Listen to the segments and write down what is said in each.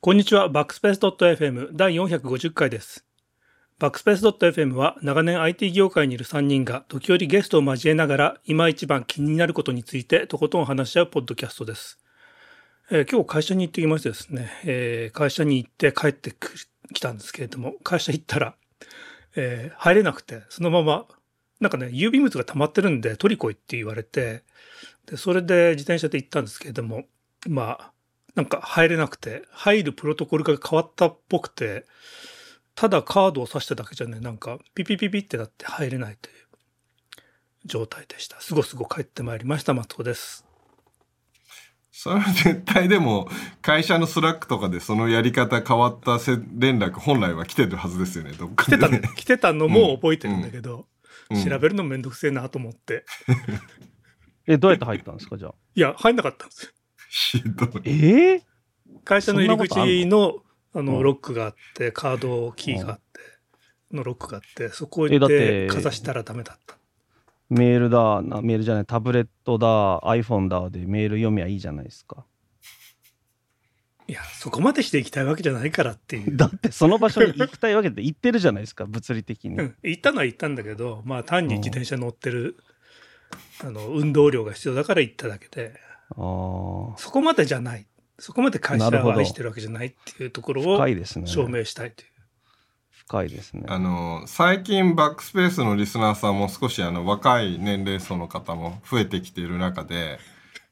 こんにちは、バックスペース .fm 第450回です。バックスペース .fm は長年 IT 業界にいる3人が時折ゲストを交えながら今一番気になることについてとことん話し合うポッドキャストです。えー、今日会社に行ってきましてですね、えー、会社に行って帰ってきたんですけれども、会社行ったら、えー、入れなくて、そのまま、なんかね、郵便物が溜まってるんで取り来いって言われて、で、それで自転車で行ったんですけれども、まあ、なんか入れなくて、入るプロトコルが変わったっぽくて、ただカードを挿しただけじゃね、なんかピピピピってなって入れないという状態でした。すごすご帰ってまいりました、松尾です。それは絶対でも、会社の Slack とかでそのやり方変わった連絡本来は来てるはずですよね、どっかで、ね、来てた、来てたのも覚えてるんだけど、調べるのめんどくせえなと思って。え、どうやって入ったんですか、じゃあ？いや、入んなかったんですよ。ひどい。えー、会社の入り口の、あの、ロックがあって、カードキーがあって、のロックがあって、そこ行ってかざしたらダメだった。メールだな、メールじゃない、タブレットだ、iPhone だでメール読みはいいじゃないですか。いや、そこまでして行きたいわけじゃないからっていう。だってその場所に行きたいわけって言ってるじゃないですか、物理的に。うん、行ったのは行ったんだけど、まあ単に自転車乗ってる、あの、運動量が必要だから行っただけで、そこまでじゃない。そこまで会社を愛してるわけじゃないっていうところを証明したいという。深いですね。あの、最近バックスペースのリスナーさんも少しあの若い年齢層の方も増えてきている中で、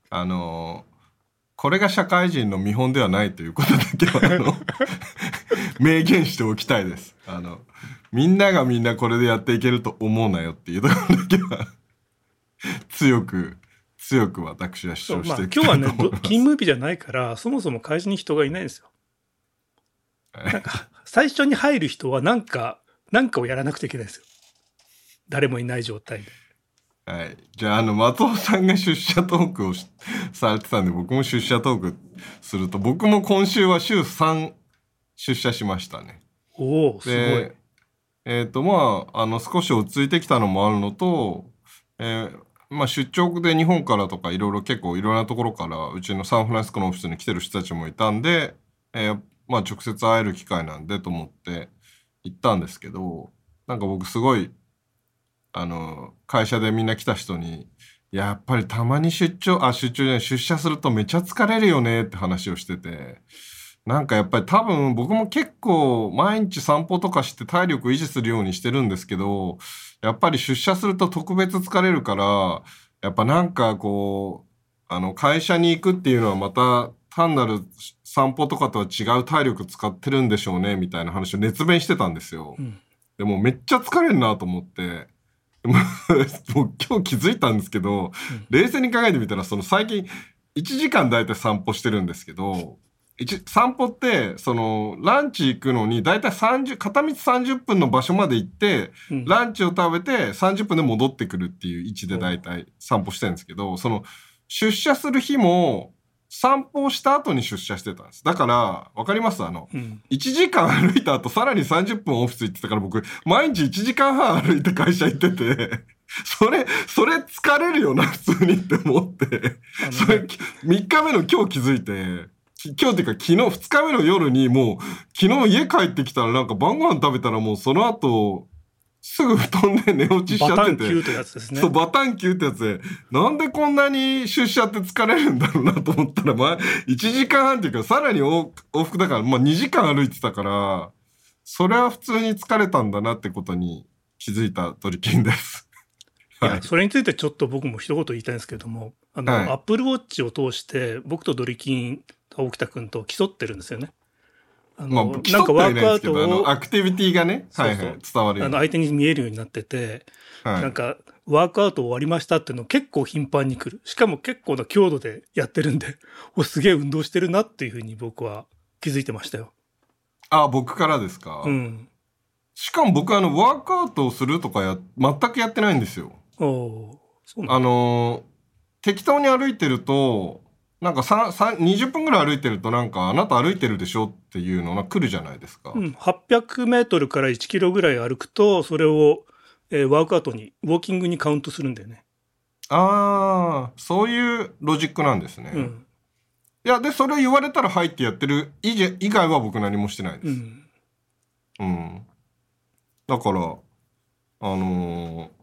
あの、これが社会人の見本ではないということだけは、あの、明言しておきたいです。あの、みんながみんなこれでやっていけると思うなよっていうところだけは、強く強く私は主張していきたいと思います、まあ、今日はね、勤務日じゃないから、そもそも会社に人がいないんですよ。なんか、最初に入る人はなんか、なんかをやらなくちゃいけないですよ。誰もいない状態で。はい。じゃあ、あの、松尾さんが出社トークをされてたんで、僕も出社トークすると、僕も今週は週3出社しましたね。おおすごい。えっ、ー、と、まあ、あの、少し落ち着いてきたのもあるのと、えー、まあ、出張で日本からとかいろいろ結構いろんなところからうちのサンフランシスコのオフィスに来てる人たちもいたんで、えー、まあ直接会える機会なんでと思って行ったんですけど、なんか僕すごい、あの、会社でみんな来た人に、やっぱりたまに出張、あ、出張じゃない、出社するとめっちゃ疲れるよねって話をしてて、なんかやっぱり多分僕も結構毎日散歩とかして体力維持するようにしてるんですけど、やっぱり出社すると特別疲れるから、やっぱなんかこう、あの、会社に行くっていうのはまた単なる散歩とかとは違う体力使ってるんでしょうね、みたいな話を熱弁してたんですよ。うん、でもめっちゃ疲れるなと思って、もう今日気づいたんですけど、うん、冷静に考えてみたら、その最近1時間だいたい散歩してるんですけど、散歩って、その、ランチ行くのに、だいたい30、片道30分の場所まで行って、うん、ランチを食べて30分で戻ってくるっていう位置でだいたい散歩してるんですけど、その、出社する日も、散歩をした後に出社してたんです。だから、わかります？あの、うん、1時間歩いた後、さらに30分オフィス行ってたから僕、毎日1時間半歩いて会社行ってて、それ、それ疲れるよな、普通にって思って、それ、3日目の今日気づいて、今日っていうか昨日2日目の夜にもう昨日家帰ってきたらなんか晩ご飯食べたらもうその後すぐ布団で寝落ちしちゃってて。バタン級ってやつですね。そう、バタン級ってやつで、なんでこんなに出社って疲れるんだろうなと思ったら、まあ、1時間半っていうか、さらに往復だから、まあ2時間歩いてたから、それは普通に疲れたんだなってことに気づいた取り金です。いや、それについてちょっと僕も一言言いたいんですけども、あの、はい、アップルウォッチを通して、僕とドリキン沖田君と競ってるんですよね。あの、まあ、なんかワークアウトを、アクティビティがね、そうそうはいはい、伝わるあの、相手に見えるようになってて、はい、なんか、ワークアウト終わりましたっていうの結構頻繁に来る。しかも結構な強度でやってるんで、お、すげえ運動してるなっていうふうに僕は気づいてましたよ。あ、僕からですか？うん。しかも僕あの、ワークアウトをするとかや、全くやってないんですよ。おそうあの適当に歩いてると、なんか3、3、20分ぐらい歩いてるとなんかあなた歩いてるでしょっていうのが来るじゃないですか。うん、800メートルから1キロぐらい歩くと、それを、えー、ワークアウトに、ウォーキングにカウントするんだよね。ああ、そういうロジックなんですね。うん。いや、で、それ言われたらはいってやってる以外は僕何もしてないです。うん。うん。だから、あのー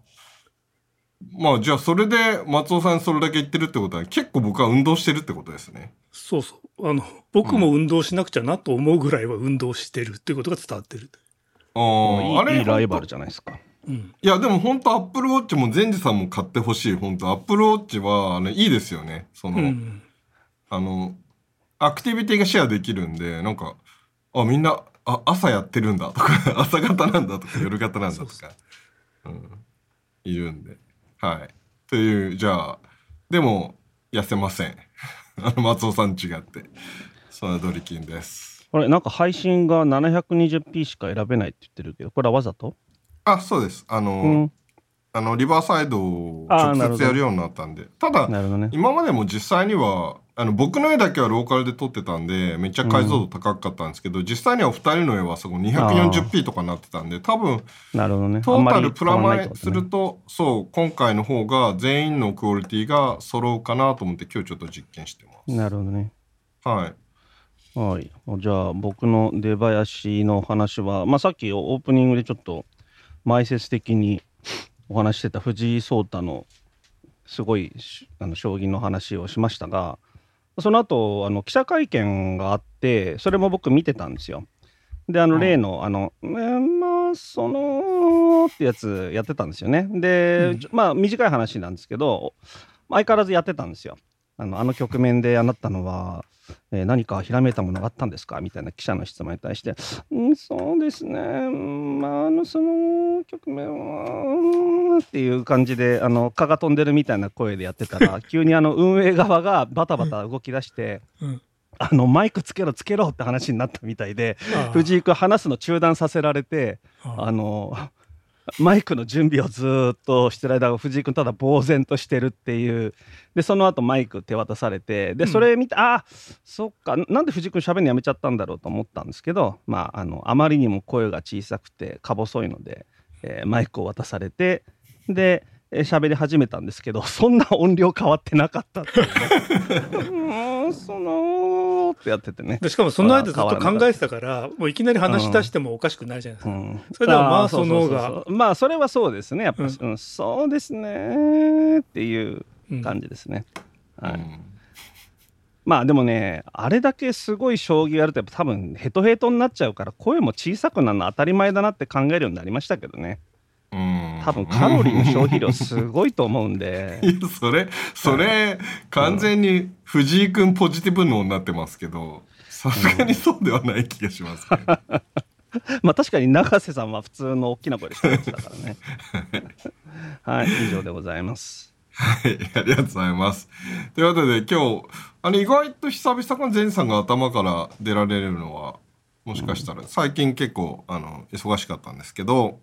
まあじゃあそれで松尾さんそれだけ言ってるってことは結構僕は運動してるってことですね。そうそう。あの、僕も運動しなくちゃなと思うぐらいは運動してるっていうことが伝わってる。ああ、あれいいライバル本じゃないですか。うん。当いやでも本当アップルウォッチも善治さんも買ってほしい。本当アップルウォッチはあのいいですよね。その、うん。あの、アクティビティがシェアできるんで、なんか、あ、みんな、あ、朝やってるんだとか、朝方なんだとか、夜型なんだとか、うん、いるんで。はい。という、じゃあ、でも、痩せません。あの、松尾さん違って。そんなドリキンです。これなんか配信が 720p しか選べないって言ってるけど、これはわざと？あ、そうです。あの、うん。あの、リバーサイドを直接やるようになったんで。ただ、なるほどね。今までも実際にはあの僕の絵だけはローカルで撮ってたんでめっちゃ解像度高かったんですけど、実際には2人の絵はそこ 240p とかになってたんで多分なるほどね。トータルプラマイすあんまり変わらないってことねるとそう今回の方が全員のクオリティが揃うかなと思って今日ちょっと実験してまなるほどね。す。はい。はい。じゃあ、僕の出囃子の話は、まあ、さっきオープニングでちょっと前説的にお話ししてた藤井聡太のすごいしあの将棋の話をしましたが、その後あの記者会見があって、それも僕見てたんですよ。で、あのうん例の、あの、えーまあ、そのってやつやってたんですよね。で、うんまあ、短い話なんですけど、相変わらずやってたんですよ。あのあの局面であなったのは、えー何かひらめいたものがあったんですか？みたいな記者の質問に対して、うん、そうですね、うんまあ、あのその局面は、うんっていう感じで、あの蚊が飛んでるみたいな声でやってたら、急にあの運営側がバタバタ動き出して、うん。あのマイクつけろつけろって話になったみたいで、藤井君話すの中断させられて、あのマイクの準備をずーっとしてる間藤井君ただ呆然としてるっていう。でその後マイク手渡されてでうん。それ見て、ああそっかなんで藤井君喋るのやめちゃったんだろうと思ったんですけど、まあ、あのあまりにも声が小さくてか細いので、えーマイクを渡されてでえー喋り始めたんですけどそんな音量変わってなかったっていうね。うーんそのってやっててね。でしかもその間ずっと考えてたから、もういきなり話し出してもおかしくないじゃないですか。うん。それではまあーその方が。まあそれはそうですね。やっぱ、うん。うんそうですねっていううん感じですね、はい。うんまあでもねあれだけすごい将棋やるとやっぱ多分ヘトヘトになっちゃうから声も小さくなるの当たり前だなって考えるようになりましたけどね。うん多分カロリーの消費量すごいと思うんで。それそれ完全に藤井君ポジティブ脳になってますけどさすがにそうではない気がしますね。まあ確かに永瀬さんは普通の大きな声でしてましたからね。はい以上でございます。はい、ありがとうございます。ということで今日、あの意外と久々に前さんが頭から出られるのは、もしかしたら最近結構あの忙しかったんですけど、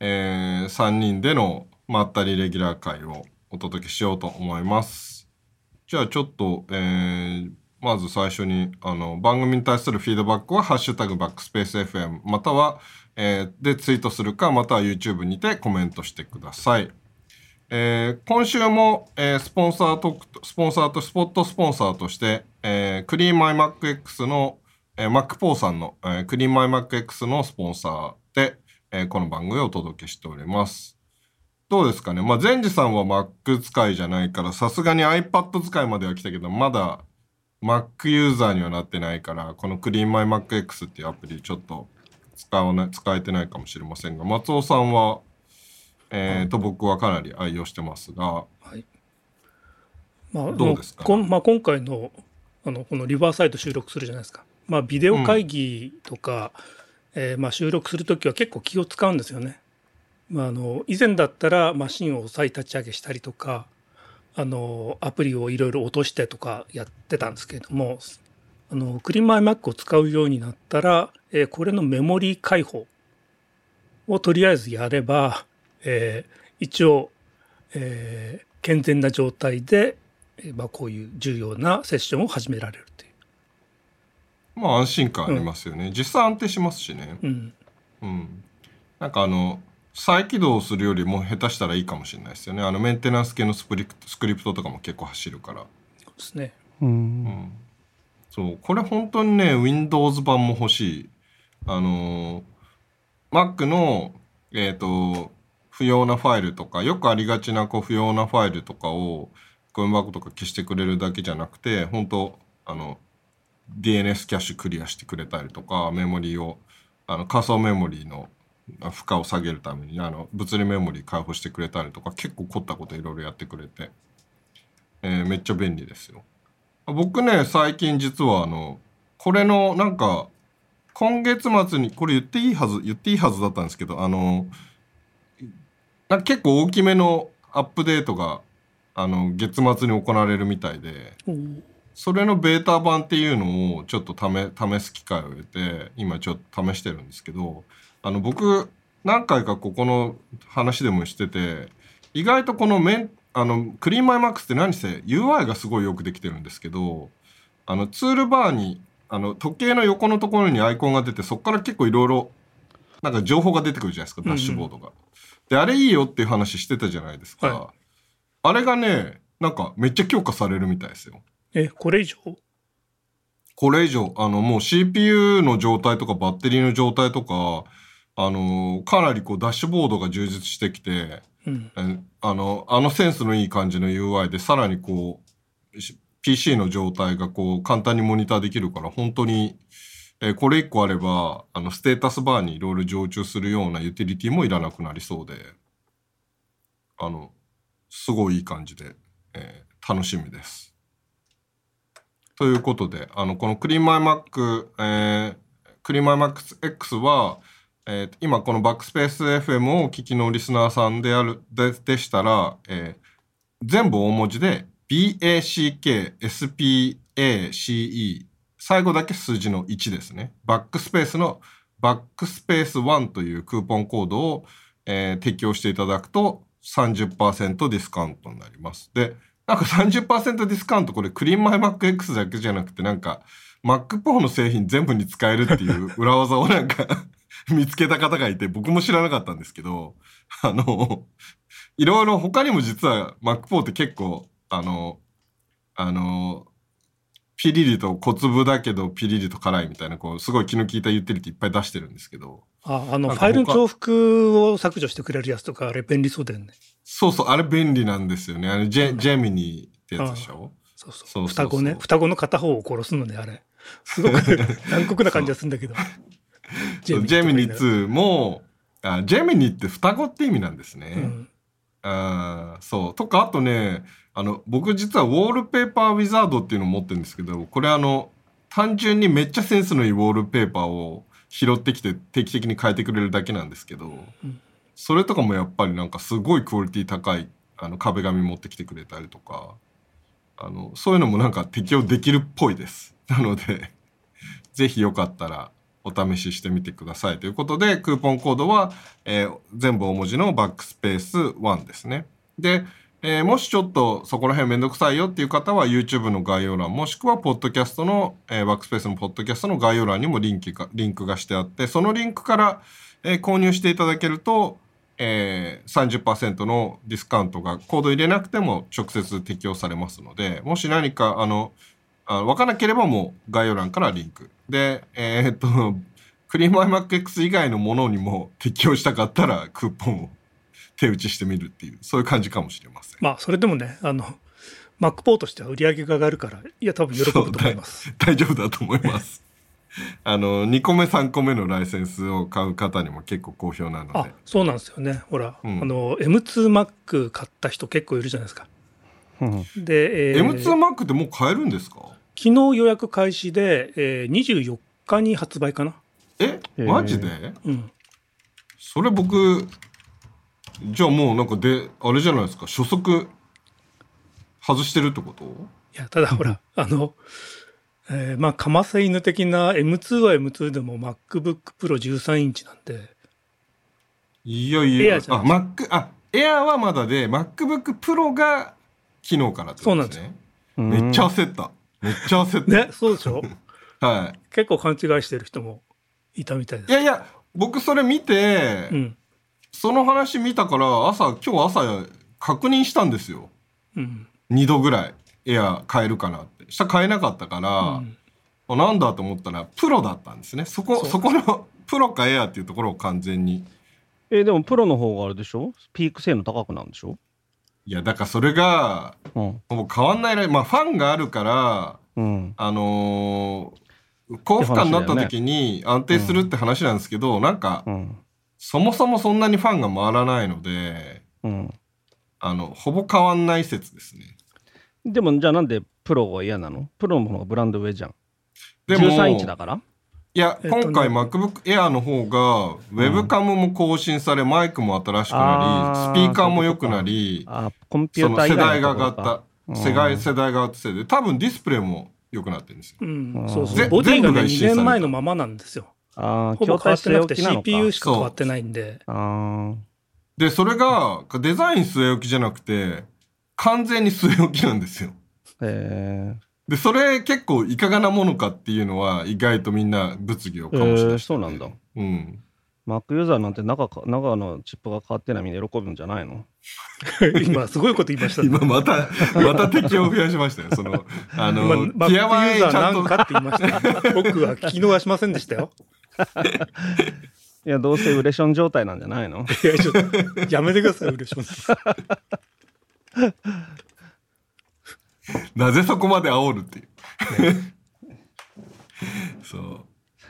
えー、3人でのまったりレギュラー会をお届けしようと思います。じゃあちょっと、えー、まず最初にあの番組に対するフィードバックは「ハッシュタグバックスペース FM」または、えーでツイートするかまたは YouTube にてコメントしてください。えー今週も、えースポンサーとスポンサーとスポットスポンサーとして、えークリーンマイマック X の、えー、マックポーさんの、えークリーンマイマック X のスポンサーで、えーこの番組をお届けしております。どうですかね？まあ、善治さんは Mac 使いじゃないから、さすがに iPad 使いまでは来たけど、まだ Mac ユーザーにはなってないから、このクリーンマイマック X っていうアプリちょっと使わない、使えてないかもしれませんが、松尾さんは、えーと、僕はかなり愛用してますが、はい。まあ、どうですかこんまあ、今回のあのこのリバーサイト収録するじゃないですか。まあ、ビデオ会議とか、えーまあ、収録するときは結構気を使うんですよね。まあ、あの以前だったらマシンを再立ち上げしたりとかあのアプリをいろいろ落としてとかやってたんですけれどもあのクリーンマイマックを使うようになったら、えーこれのメモリー開放をとりあえずやれば、えー一応、えー健全な状態で、えまあ、こういう重要なセッションを始められるというまあ安心感ありますよね。実際安定しますしね。う。うんうん。なんかあの、再起動するよりも下手したらいいかもしれないですよね。あのメンテナンス系のスプリスクリプトとかも結構走るから。そうですね。うんうん。そう、これ本当にね、Windows 版も欲しい。あのー Mac の、えっ、と、不要なファイルとか、よくありがちなこう不要なファイルとかを、ゴミ箱とか消してくれるだけじゃなくて、本当あの、DNS キャッシュクリアしてくれたりとか、メモリーを、あの、仮想メモリーの負荷を下げるために、あの、物理メモリー開放してくれたりとか、結構凝ったこといろいろやってくれて、えーめっちゃ便利ですよ。僕ね、最近実はあの、これのなんか、今月末に、これ言っていいはず、言っていいはずだったんですけど、あの、なんか結構大きめのアップデートが、あの、月末に行われるみたいで、おーそれのベータ版っていうのをちょっと試試す機会を得て、今ちょっと試してるんですけど、あの、僕、何回かここの話でもしてて、意外とこのメン、あの、クリーンマイマックスって何せ UI がすごいよくできてるんですけど、あの、ツールバーに、あの、時計の横のところにアイコンが出て、そこから結構いろいろ、なんか情報が出てくるじゃないですか、ダッシュボードが。で、あれいいよっていう話してたじゃないですか。はあれがね、なんかめっちゃ強化されるみたいですよ。え、これ以上？これ以上、あの、もう CPU の状態とかバッテリーの状態とか、あの、かなりこうダッシュボードが充実してきて、うん。えあの、あのセンスのいい感じの UI で、さらにこう、し PC の状態がこう、簡単にモニターできるから、本当に、えーこれ一個あれば、あの、ステータスバーにいろいろ常駐するようなユーティリティもいらなくなりそうで、あの、すごいいい感じで、えー楽しみです。ということで、あの、このクリーンマイマック、えークリーンマイマックス X は、えー今このバックスペース FM をお聞きのリスナーさんである、で、でしたら、えー全部大文字で BACKSPACE 最後だけ数字の1ですね。バックスペースのバックスペース1というクーポンコードを、えー適用していただくと30%ディスカウントになります。で、なんか30%ディスカウントこれクリーンマイ MacX だけじゃなくてなんか Mac Pro の製品全部に使えるっていう 裏技を なんか見つけた方がいて僕も知らなかったんですけど、あの、いろいろ他にも実は Mac Pro って結構あの、あの、ピリリと小粒だけどピリリと辛いみたいな、こう、すごい気の利いたユーティリティいっぱい出してるんですけど、あ、あの、ファイルの重複を削除してくれるやつとか、あれ便利そうだよね。そうそう、あれ便利なんですよね。あの、ジェ、ジェミニーってやつでしょ？そうそう。そう双子ね。双子の片方を殺すのね、あれ。すごく 残酷な感じがするんだけど。ジェミニとか言い2も、あ、ジェミニって双子って意味なんですね。うんあーそう。とか、あとね、あの、僕実はウォールペーパーウィザードっていうのを持ってるんですけど、これあの、単純にめっちゃセンスのいいウォールペーパーを拾ってきて定期的に変えてくれるだけなんですけど、うんそれとかもやっぱりなんかすごいクオリティ高いあの壁紙持ってきてくれたりとか、あの、そういうのもなんか適用できるっぽいです。なので、ぜひよかったらお試ししてみてくださいということで、クーポンコードは、えー全部大文字のバックスペース1ですね。で、えーもしちょっとそこら辺めんどくさいよっていう方は YouTube の概要欄もしくはポッドキャストの、えーバックスペースのポッドキャストの概要欄にもリンクがリンクがしてあってそのリンクから、えー購入していただけると、えー、30%のディスカウントがコード入れなくても直接適用されますのでもし何かあのあ分からなければもう概要欄からリンクでえーっとクリームアイマック X 以外のものにも適用したかったらクーポンを手打ちしてみるっていうそういう感じかもしれません。まあ、それでもね、あの、Mac ポーとしては売り上げが上がるから、いや、多分喜ぶと思います。大丈夫だと思います。あの、2個目、3個目のライセンスを買う方にも結構好評なのあで。、そうなんですよね。ほら、うんあの、M2Mac 買った人結構いるじゃないですか。うんで、えー M2Mac ってもう買えるんですか？昨日予約開始で、えー、24日に発売かな。えマジで？うん。それ僕、じゃあもうなんかで、あれじゃないですか、初速外してるってこと？いや、ただほら、あの、えーまあ、かませ犬的な M2 は M2 でも MacBook Pro 13インチなんで、いやいや、Air じゃあ、Mac、あ、Air はまだで、MacBook Pro が昨日からってことですね。うんめっちゃ焦った。めっちゃ焦った。ね、そうでしょ？はい。結構勘違いしてる人もいたみたいです。いやいや、僕それ見て、うん。その話見たから朝今日朝確認したんですようん。2度ぐらいエア買えるかなって。したら買えなかったから、うん。あなんだと思ったらプロだったんですね。そこそこのプロかエアっていうところを完全に。えーでもプロの方があれでしょ？ピーク性能高くなるんでしょ？いやだからそれがうん。ほぼ変わんないらまあファンがあるからうん。あのー高負荷になった時に安定するって話なんですけど、なんかうん。そもそもそんなにファンが回らないのでうん。あのほぼ変わんない説ですねでもじゃあなんでプロが嫌なの？プロの方がブランド上じゃん。でも13インチだから？いや、えっとね。今回 MacBook Air の方がウェブカムも更新され、マイクも新しくなりスピーカーも良くなりあ、コンピそューター世代が上がっところかた。世代世代が上がったせいで多分ディスプレイも良くなってるんですよ。うんうんそうそう。ぜボディがね、2全部が一新された。年前のままなんですよ。ああ、ほぼ変わってなくて CPU しか変わってないんで。でそれがデザイン据え置きじゃなくて完全に据え置きなんですよえでそれ結構いかがなものかっていうのは意外とみんな物議をー、醸しえーそうなんだ。うん、Mac ユーザーなんて中か中のチップが変わってないみんな喜ぶんじゃないの？今、すごいこと言いましたね。今またまた敵を増やしましたよその あの、Mac ユーザー1ちゃんとなんかって言いましたよ。僕は聞き逃しませんでしたよ。いや、どうせウレション状態なんじゃないの？いや、ちょっと、やめてください、嬉しい。なぜそこまで煽るっていう。そう。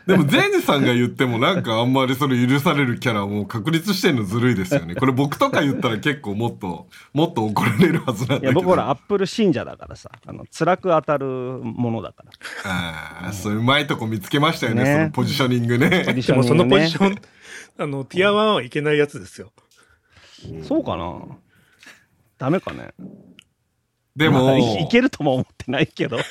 でも、ゼンジさんが言ってもなんかあんまりそれ許されるキャラはもう確立してんのずるいですよね。これ僕とか言ったら結構もっと、もっと怒られるはずなんだけど。いや、僕ほら、アップル信者だからさ、あの辛く当たるものだから。ああ、そういううまいとこ見つけましたよね、ねそのポジショニングね。ポジシでもそのョニングねポジション、あの、ティア1はいけないやつですよ。そうかなダメかね？でも、まあいいけるとも思ってないけど。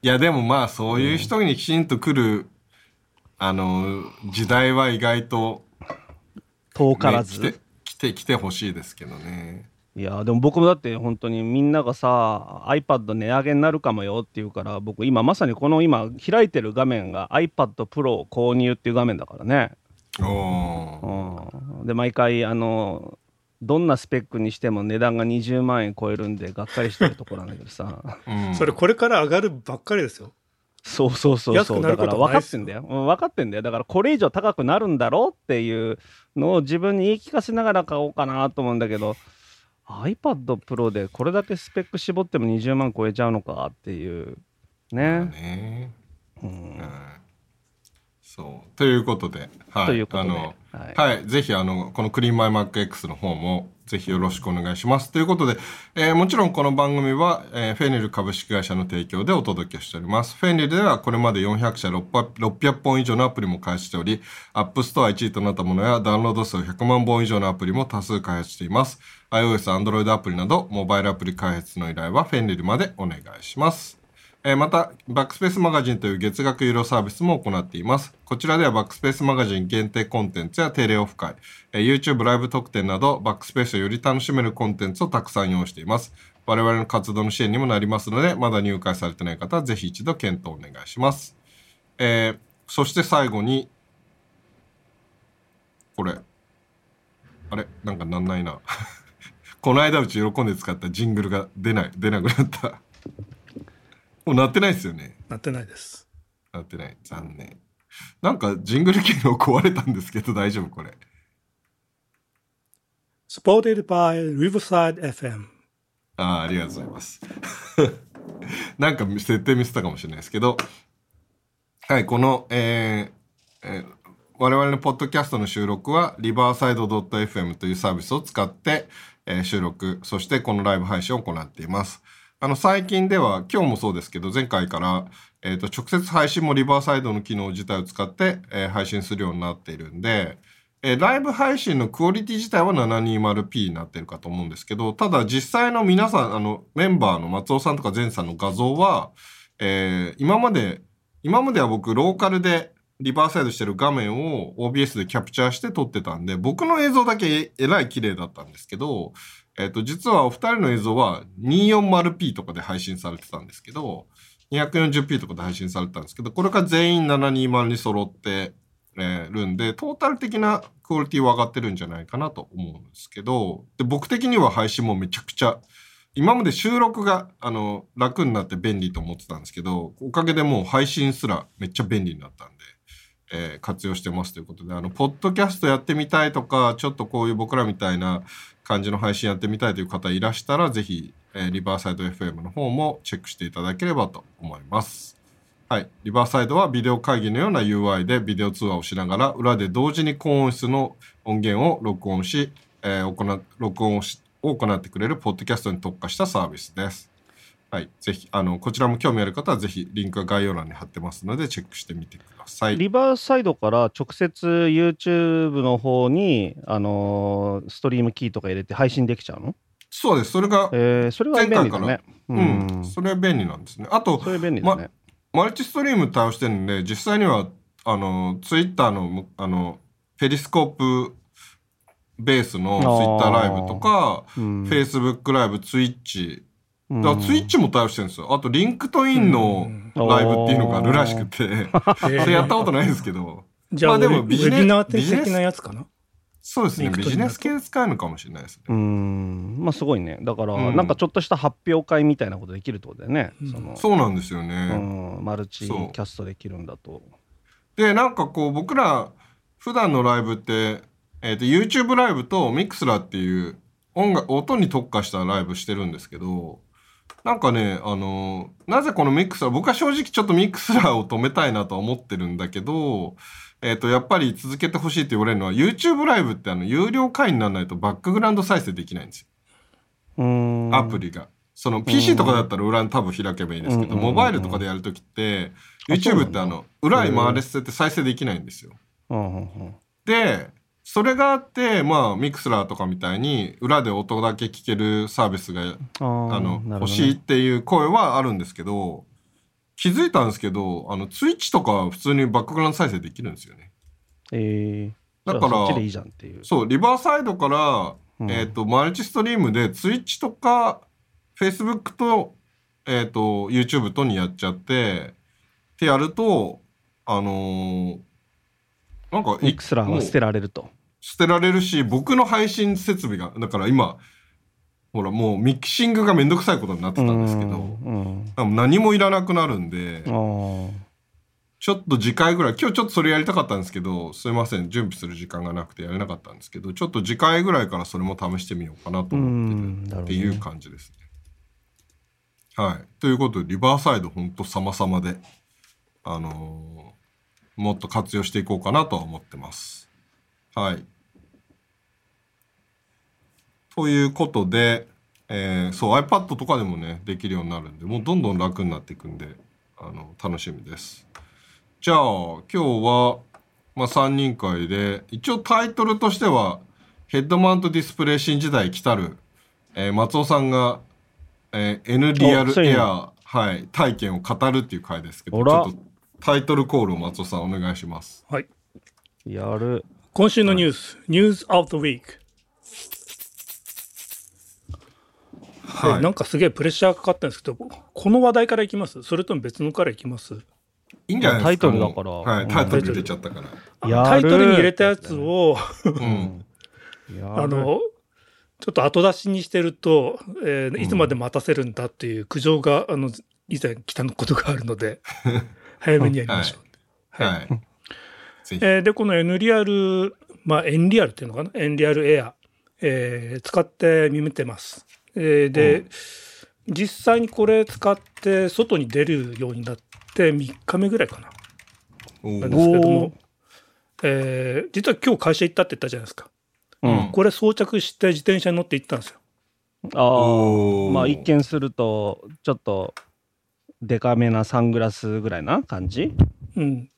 いやでもまあそういう人にきちんと来る、あの、時代は意外と、遠からず。ね来て、来て、ほしいですけどね。いやでも僕もだって本当にみんながさ iPad 値上げになるかもよって言うから僕今まさにこの今開いてる画面が iPad Pro 購入っていう画面だからね、おで毎回あのどんなスペックにしても値段が20万円超えるんでがっかりしてるところなんだけどさ。うん。それこれから上がるばっかりですよ。そうそうそう安くなるそうだから分かってんだよ、うん、分かってんだよ。だからこれ以上高くなるんだろうっていうのを自分に言い聞かせながら買おうかなと思うんだけど iPad Pro でこれだけスペック絞っても20万超えちゃうのかっていうまあね、ね。うん。うんそう。ということで、はい。ということで。あの、はいはい。ぜひ、あの、このクリーンマイマック X の方も、ぜひよろしくお願いします。ということで、えーもちろんこの番組は、えーフェニル株式会社の提供でお届けしております。フェニルではこれまで400社600本以上のアプリも開発しており、App Store 1位となったものやダウンロード数100万本以上のアプリも多数開発しています。iOS、Android アプリなど、モバイルアプリ開発の依頼はフェニルまでお願いします。えーまた、バックスペースマガジンという月額有料サービスも行っています。こちらではバックスペースマガジン限定コンテンツや定例オフ会、えー YouTube ライブ特典など、バックスペースをより楽しめるコンテンツをたくさん用意しています。我々の活動の支援にもなりますので、まだ入会されてない方はぜひ一度検討お願いします。えーそして最後に、これ。あれ？なんかなんないな。この間うち喜んで使ったジングルが出ない、出なくなった。もう鳴ってないですよね。なってないです。鳴ってない。残念。なんかジングル機能壊れたんですけど大丈夫これ。Supported by Riverside FM。ああ、ありがとうございます。なんか設定ミスったかもしれないですけど、はい、この、えーえー我々のポッドキャストの収録は、リバーサイド .fm というサービスを使って、えー収録、そしてこのライブ配信を行っています。あの、最近では、今日もそうですけど、前回から、えっ、と、直接配信もリバーサイドの機能自体を使って、えー配信するようになっているんで、えーライブ配信のクオリティ自体は 720p になってるかと思うんですけど、ただ実際の皆さん、あの、メンバーの松尾さんとか前さんの画像は、えー今まで、今までは僕、ローカルでリバーサイドしてる画面を OBS でキャプチャーして撮ってたんで、僕の映像だけえらい綺麗だったんですけど、えっ、と、実はお二人の映像は 240p とかで配信されてたんですけど、240p とかで配信されてたんですけど、これが全員720に揃って、るんで、トータル的なクオリティは上がってるんじゃないかなと思うんですけど、で僕的には配信もめちゃくちゃ、今まで収録があの楽になって便利と思ってたんですけど、おかげでもう配信すらめっちゃ便利になったんで、えー活用してますということで、あの、ポッドキャストやってみたいとか、ちょっとこういう僕らみたいな感じの配信やってみたいという方いらしたら、ぜひ、えーリバーサイド FM の方もチェックしていただければと思います。はい。リバーサイドはビデオ会議のような UI でビデオ通話をしながら、裏で同時に高音質の音源を録音し、えー行録音をしを行ってくれるポッドキャストに特化したサービスです。はい。ぜひ、あの、こちらも興味ある方は、ぜひ、リンクは概要欄に貼ってますので、チェックしてみてください。リバーサイドから直接 YouTube の方に、あのーストリームキーとか入れて配信できちゃうの？そうです。それが、えー、それは便利。ううん、ん。それは便利なんですね。あと、それ便利だね。マルチストリーム対応してるんで、実際には、あの、ツイッターのむ、あの、 Periscope ベースの Twitter Live とか、うん Facebook Live、 Twitch。うんだから Twitch も対応してるんですよ。あと、 LinkedIn のライブっていうのがあるらしくて、それやったことないんですけど、じゃあ、まあでもビジネウェビナービジネス的なやつかな？そうですね、ビジネス系で使えるのかもしれないですね。うん。まあすごいね。だから、うんなんかちょっとした発表会みたいなことできるってことだよね。うんそのそうなんですよね。うん、マルチキャストできるんだと。で、なんかこう、僕ら、普段のライブって、えっ、と、YouTube ライブと Mixla っていう音楽、音に特化したライブしてるんですけど、なんかね、あのなぜこの Mixla、僕は正直ちょっと Mixla を止めたいなとは思ってるんだけど、えっ、と、やっぱり続けてほしいって言われるのは、YouTube ライブってあの、有料会員にならないとバックグラウンド再生できないんですよ。うん。アプリが。その PC とかだったら裏にタブ開けばいいんですけど、モバイルとかでやるときって、YouTube だってあの、裏に回れ捨てて再生できないんですよ。で、それがあって、まあ、ミクスラーとかみたいに、裏で音だけ聞けるサービスが、あの、ね欲しいっていう声はあるんですけど、気づいたんですけど、あの、ツイッチとかは普通にバックグラウンド再生できるんですよね。えー、だからそっちでいいじゃんっていう。そう、リバーサイドから、うんえっ、と、マルチストリームで、ツイッチとか、Facebook と、えっ、と、YouTube とにやっちゃって、ってやると、あのーなんか、ミクスラーは捨てられると。捨てられるし、僕の配信設備が、だから今、ほら、もうミキシングがめんどくさいことになってたんですけど、うん。何もいらなくなるんで、ちょっと次回ぐらい、今日ちょっとそれやりたかったんですけど、すいません、準備する時間がなくてやれなかったんですけど、ちょっと次回ぐらいからそれも試してみようかなと思ってるっていう感じですね。はい。ということで、リバーサイドほんと様々で、あのーもっと活用していこうかなとは思ってます。はい。ということで、えーそう iPad とかでもねできるようになるんでもうどんどん楽になっていくんであの楽しみですじゃあ今日は、まあ、3人会で一応タイトルとしてはヘッドマウントディスプレイ新時代来たる、えー松尾さんが、えー N リアルエア、はい、体験を語るっていう回ですけどちょっとタイトルコールを松尾さんお願いしますはい。やる。今週のニュース、ニュース of the week。はい。えなんかすげえプレッシャーかかったんですけど、この話題からいきます？それとも別のからいきます？いいんじゃないですか？タイトルだから。はい、タイトル入れちゃったから、あやるタイトルに入れたやつを、うん。あの、ちょっと後出しにしてると、えーいつまで待たせるんだっていう苦情が、あの、以前来たことがあるので、早めにやりましょう。はい。はいえーで、この N リアル、まあ、エンリアルっていうのかな ?N リアルエア、えー使ってみてます。えーで、実際にこれ使って外に出るようになって3日目ぐらいかな。なんですけども、えー実は今日会社行ったって言ったじゃないですか。うん。これ装着して自転車に乗って行ったんですよ。ああ。まあ一見すると、ちょっと、デカめなサングラスぐらいな感じ、うん。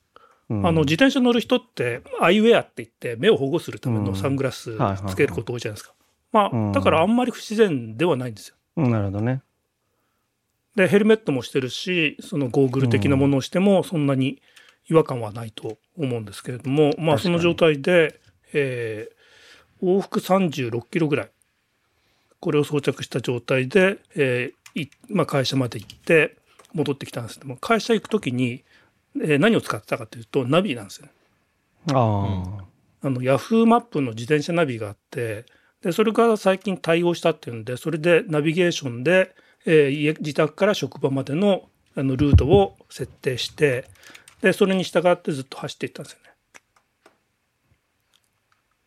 うんあの、自転車乗る人って、アイウェアって言って、目を保護するためのサングラスつけること多いじゃないですか。まうんあ、だからあんまり不自然ではないんですよ。うんなるほどね。で、ヘルメットもしてるし、そのゴーグル的なものをしても、そんなに違和感はないと思うんですけれども、まあ、その状態で、えー往復36キロぐらい、これを装着した状態で、えーいまあ、会社まで行って、戻ってきたんですけども、会社行くときに、えー何を使ってたかというと、ナビなんですよね。ああの、ヤフーマップの自転車ナビがあって、で、それが最近対応したっていうんで、それでナビゲーションで、えー家、自宅から職場までのあのルートを設定して、で、それに従ってずっと走っていったんですよね。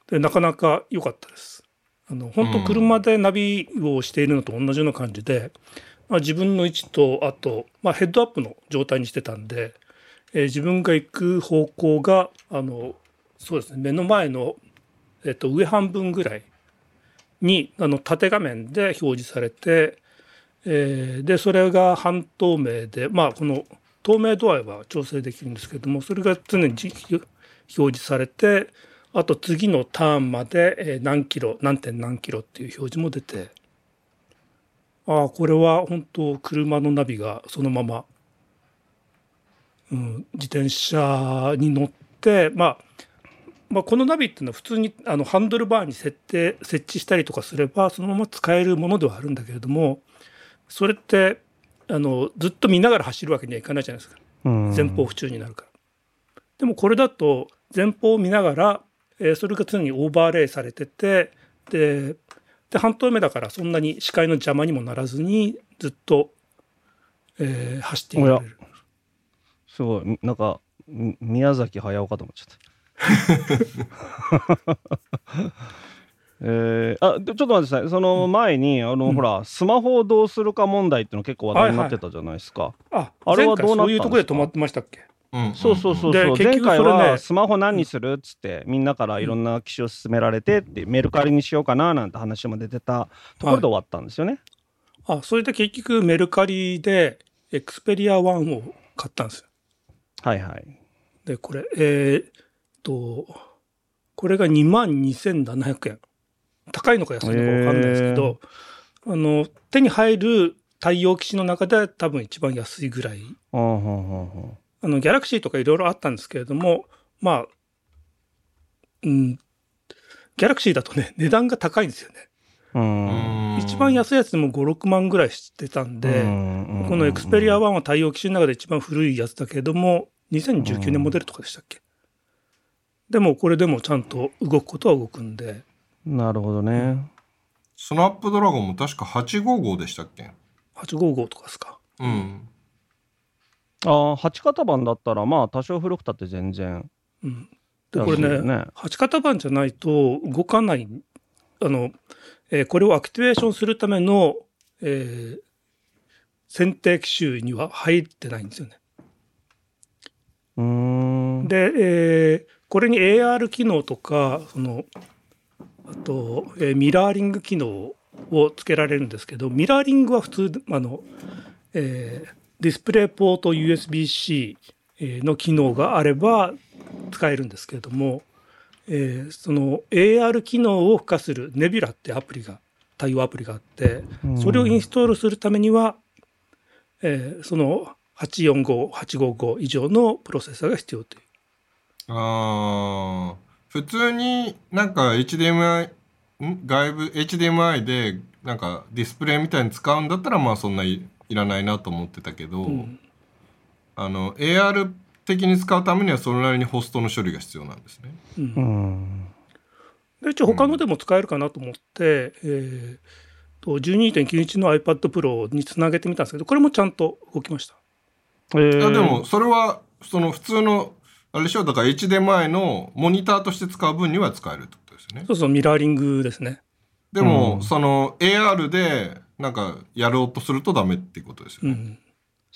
で、なかなか良かったです。あの、本当車でナビをしているのと同じような感じで、まあ、自分の位置と、あと、まあ、ヘッドアップの状態にしてたんで、えー自分が行く方向が、あの、そうですね、目の前の、えっと、上半分ぐらいに、あの、縦画面で表示されて、えーで、それが半透明で、まあ、この透明度合いは調整できるんですけども、それが常に表示されて、あと次のターンまで何キロ、何点何キロっていう表示も出て、ああ、これは本当車のナビがそのまま、うん、自転車に乗って、まあ、まあ、このナビっていうのは普通にあのハンドルバーに設定設置したりとかすればそのまま使えるものではあるんだけれどもそれってあのずっと見ながら走るわけにはいかないじゃないですかうん前方不注になるから。でもこれだと前方を見ながら、えーそれが常にオーバーレイされててでで半透明だからそんなに視界の邪魔にもならずにずっと、えー走っていられる。すごい。なんかみ宮崎駿かと思っちゃった。えー、あでちょっと待ってください。その前に、あの、うん。ほらスマホをどうするか問題っていうの結構話題になってたじゃないですか、ああれはどうなったんですか？そういうところで止まってましたっけ？うん。うんそうそうそう。でそ前回はスマホ何にするっつってみんなからいろんな機種を勧められてってメルカリにしようかななんて話も出てたところで終わったんですよね。あそれで結局メルカリでエクスペリア1を買ったんですよ。はいはい。でこれえーっとこれが2万2700円。高いのか安いのか分かんないですけど、あの手に入る対応機種の中で多分一番安いぐらい。あのギャラクシーとかいろいろあったんですけれどもまあうんギャラクシーだとね値段が高いんですよね。うん。一番安いやつでも56万ぐらいしてたんで、うんこのエクスペリア1は対応機種の中で一番古いやつだけれども、2019年モデルとかでしたっけ、でもこれでもちゃんと動くことは動くんで、なるほどね。スナップドラゴンも確か855でしたっけ？855とかですか？うん。ああ、8型番だったらまあ多少古くたって全然。うん、で、これね、ね8型番じゃないと動かない、あの、えーこれをアクティベーションするための、えー選定機種には入ってないんですよね。で、えーこれに AR 機能とか、その、あと、えーミラーリング機能をつけられるんですけど、ミラーリングは普通、あの、えーディスプレイポート USB-C えーの機能があれば使えるんですけれども、えーその AR 機能を付加する Nebula ってアプリが、対応アプリがあって、それをインストールするためには、えーその845、855以上のプロセッサーが必要という。ああ、普通になんか HDMI、ん外部 HDMI でなんかディスプレイみたいに使うんだったらまあそんないいらないなと思ってたけど、うんあの AR 的に使うためにはそれなりにホストの処理が必要なんですね。うんうん。で一応他のでも使えるかなと思って、えーと12.9インチの iPad Pro につなげてみたんですけどこれもちゃんと動きましたえーいやでもそれはその普通のあれでしょ？だから HDMI のモニターとして使う分には使えるってことですよね。そうそうミラーリングですねでも、うんその AR でなんかやろうとするとダメっていうことですよね。うん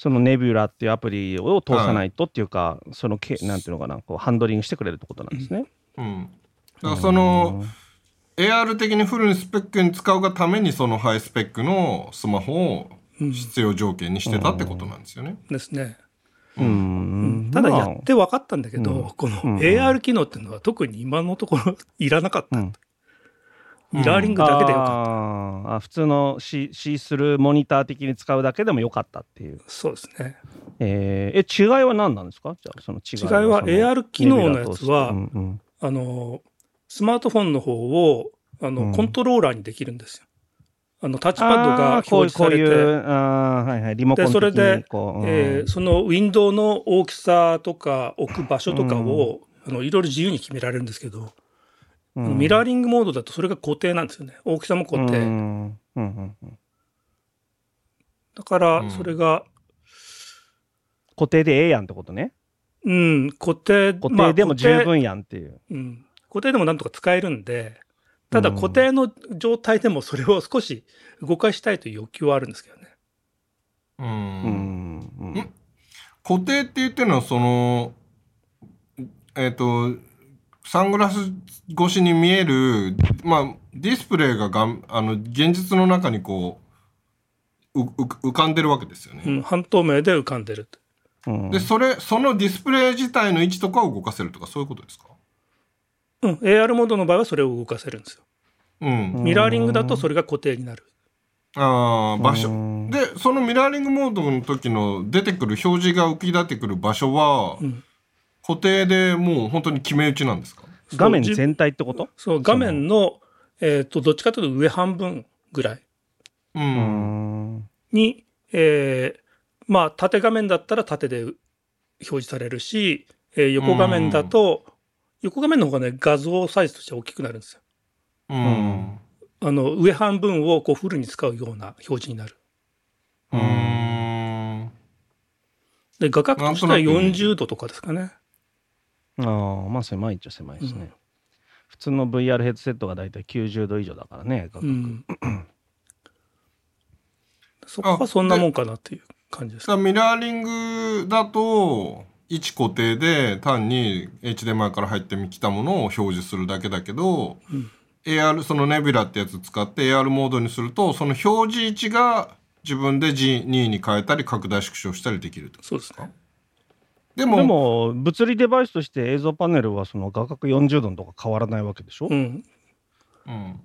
そのネビュラっていうアプリを通さないとっていうか、そのけなんていうのかなこうハンドリングしてくれるってことなんですね。うん。だからその AR 的にフルにスペックに使うがためにそのハイスペックのスマホをうん必要条件にしてたってことなんですよね。ですね、うん、うんただまあやって分かったんだけど、うん。このうん。AR 機能っていうのは特に今のところいらなかった、うん。ミラーリングだけでよかった、あ普通のシシースルーモニター的に使うだけでもよかったっていう。そうですね。えー、え違いは何なんですか？じゃあその違い違いは AR 機能のやつはうんうん。あのスマートフォンの方をあの、うん。コントローラーにできるんですよあのタッチパッドが表示されてこういうあーはいはいリモコンでそれでこう、うん。えーそのウィンドウの大きさとか置く場所とかを、あのいろいろ自由に決められるんですけど、うん。ミラーリングモードだとそれが固定なんですよね。大きさも固定、うんうんうんうん。だからうん。それが、固定でええやんってことね。うん、固定固まあ定でも十分やんっていう。うん、固定でもなんとか使えるんでただうん。固定の状態でもそれを少し動かしたいという欲求はあるんですけどね。う。うん。んうん。固定って言ってるのは、その、えっ、と、サングラス越しに見える、まあ、ディスプレイががんあの現実の中にこううう浮かんでるわけですよね。うん、半透明で浮かんでるとうん。で、それ、そのディスプレイ自体の位置とかを動かせるとか、そういうことですか？うん、AR モードの場合はそれを動かせるんですよ。うん。ミラーリングだとそれが固定になる。ああ、場所。うんで、そのミラーリングモードの時の出てくる表示が浮き出てくる場所は、うん固定でもう本当に決め打ちなんですか？画面全体ってこと？そう画面の、えー、とどっちかというと上半分ぐらいに、えーまあ縦画面だったら縦で表示されるし、えー横画面だと、横画面の方がね画像サイズとして大きくなるんですよ。うん。あの上半分をこうフルに使うような表示になる。うん。で画角としてはなんとなく40度とかですかね。ああまあ狭いっちゃ狭いですね。普通の VR ヘッドセットがだいたい90度以上だからね。画角うん、そこはそんなもんかなっていう感じですさあミラーリングだと位置固定で単に HDMI から入ってきたものを表示するだけだけど、うん AR そのネビュラってやつ使って AR モードにするとその表示位置が自分で G2 に変えたり拡大縮小したりできるとそうですね。でもでも物理デバイスとして映像パネルはその画角40度のとか変わらないわけでしょ、うん。うん、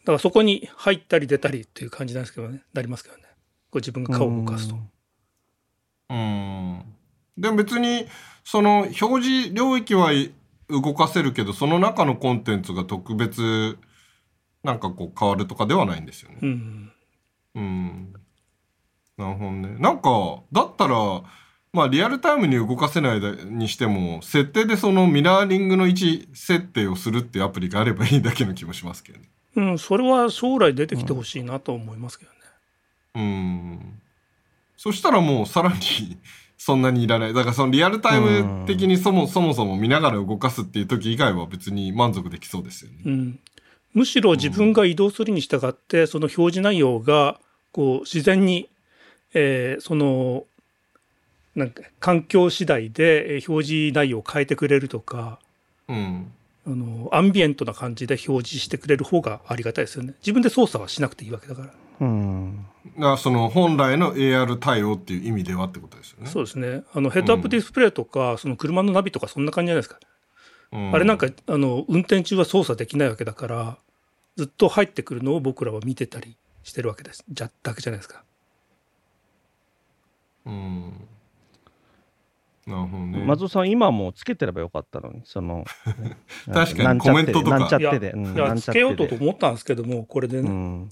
だからそこに入ったり出たりっていう感じなんですけどね、なりますけどね。こう自分が顔を動かすと。うんでも別にその表示領域はい動かせるけどその中のコンテンツが特別なんかこう変わるとかではないんですよね。うん。うん。なるほどね。なんかだったらまあリアルタイムに動かせないにしても設定でそのミラーリングの位置設定をするっていうアプリがあればいいだけの気もしますけどね。うん、それは将来出てきてほしいなと思いますけどね。うん。そしたらもうさらにそんなにいらない。だからそのリアルタイム的にそもそもそも見ながら動かすっていう時以外は別に満足できそうですよね。うん。むしろ自分が移動するに従って、その表示内容が、こう、自然に、えーその、なんか、環境次第でえー表示内容を変えてくれるとか、うん。あの、アンビエントな感じで表示してくれる方がありがたいですよね。自分で操作はしなくていいわけだから。うんだからその本来の AR 対応っていう意味ではってことですよね。そうですね。あの、ヘッドアップディスプレイとか、その車のナビとかそんな感じじゃないですか。うんあれなんか、あの、運転中は操作できないわけだから、ずっと入ってくるのを僕らは見てたりしてるわけです。じゃ、だけじゃないですか。うん。なるほどね。松尾さん今もうつけてればよかったのにその 確かになんちゃってでコメントとかなんちゃっいや、てで、うんいやなんちゃってでつけようと思ったんですけども、これでね。うん、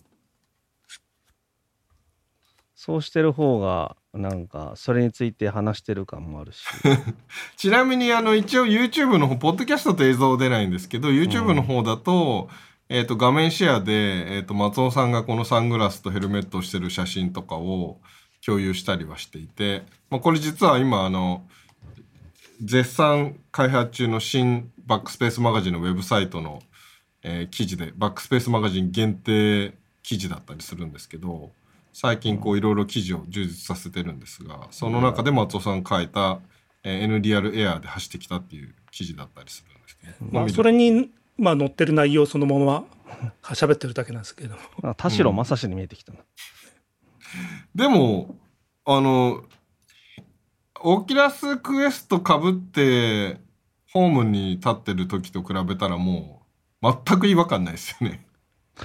そうしてる方がなんかそれについて話してる感もあるし。ちなみにあの一応 YouTube の方、ポッドキャストと映像出ないんですけど、YouTube の方だと、えっ、と画面シェアで、えっ、と松尾さんがこのサングラスとヘルメットをしてる写真とかを共有したりはしていて、まあこれ実は今あの、絶賛開発中の新バックスペースマガジンのウェブサイトの、えー記事で、バックスペースマガジン限定記事だったりするんですけど、最近こういろいろ記事を充実させてるんですが、その中で松尾さんが書いた、えー N リアルエアーで走ってきたっていう記事だったりするんですけど、まあ、それに、まあ、載ってる内容そのまま 喋ってるだけなんですけど。田代正史に見えてきたな、でも、あの、オキラスクエストかぶって、ホームに立ってる時と比べたらもう、全く違和感ないですよね。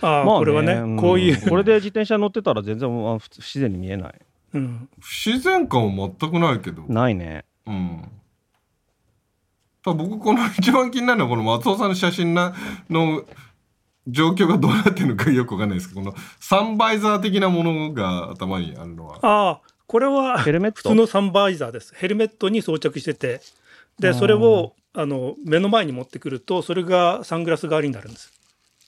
ああ、まあこれはね、んこういう、これで自転車乗ってたら全然まあ不不自然に見えないうん、不自然感は全くないけど。ないねうん。ただ僕、この 一番気になるのは、この松尾さんの写真なの状況がどうなってるのか よくわかんないですけど、このサンバイザー的なものが頭にあるのは。ああ、これはヘルメット？普通のサンバイザーです。ヘルメットに装着してて、で、それをあの目の前に持ってくるとそれがサングラス代わりになるんです。